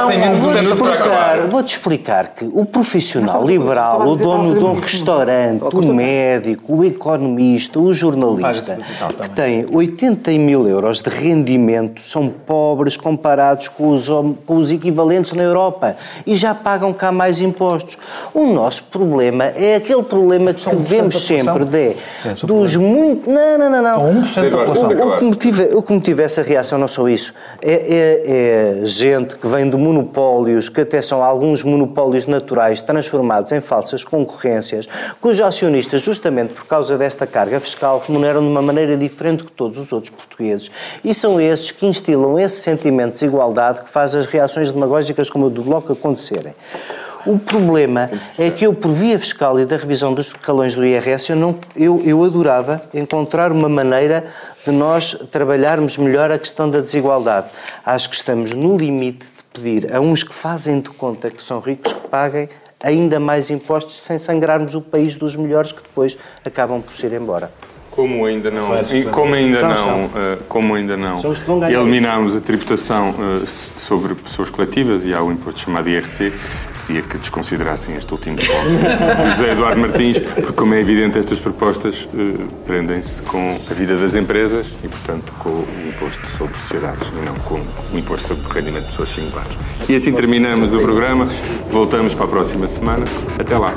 menos de Vou-te 200 para explicar, acabar. vou-te explicar que o profissional Mas, liberal, o a dizer, dono de um a fazer restaurante, o médico, o economista, o jornalista, que tem 80 mil euros de rendimento, são pobres comparados com os, com os equivalentes na Europa e já pagam cá mais impostos. O nosso problema é aquele problema que vemos sempre de, É, dos muito... Não, não, não, não. São 1% da população. O, o que motiva, o que motiva essa reação não só isso. É, é- é gente que vem de monopólios, que até são alguns monopólios naturais transformados em falsas concorrências, cujos acionistas, justamente por causa desta carga fiscal, remuneram de uma maneira diferente que todos os outros portugueses. E são esses que instilam esse sentimento de desigualdade que faz as reações demagógicas como a do Bloco acontecerem. O problema é que eu, por via fiscal e da revisão dos escalões do IRS, eu, não, eu, eu adorava encontrar uma maneira de nós trabalharmos melhor a questão da desigualdade. Acho que estamos no limite de pedir a uns que fazem de conta que são ricos que paguem ainda mais impostos sem sangrarmos o país dos melhores que depois acabam por ir embora. Como ainda não, e como ainda não, eh, como ainda não eliminámos a tributação eh, sobre pessoas coletivas e há o imposto chamado IRC, pedia que desconsiderassem este último ponto do José Eduardo Martins, porque como é evidente estas propostas eh, prendem-se com a vida das empresas e portanto com o imposto sobre sociedades e não com o imposto sobre rendimento de pessoas singulares. E assim terminamos o programa, voltamos para a próxima semana. Até lá.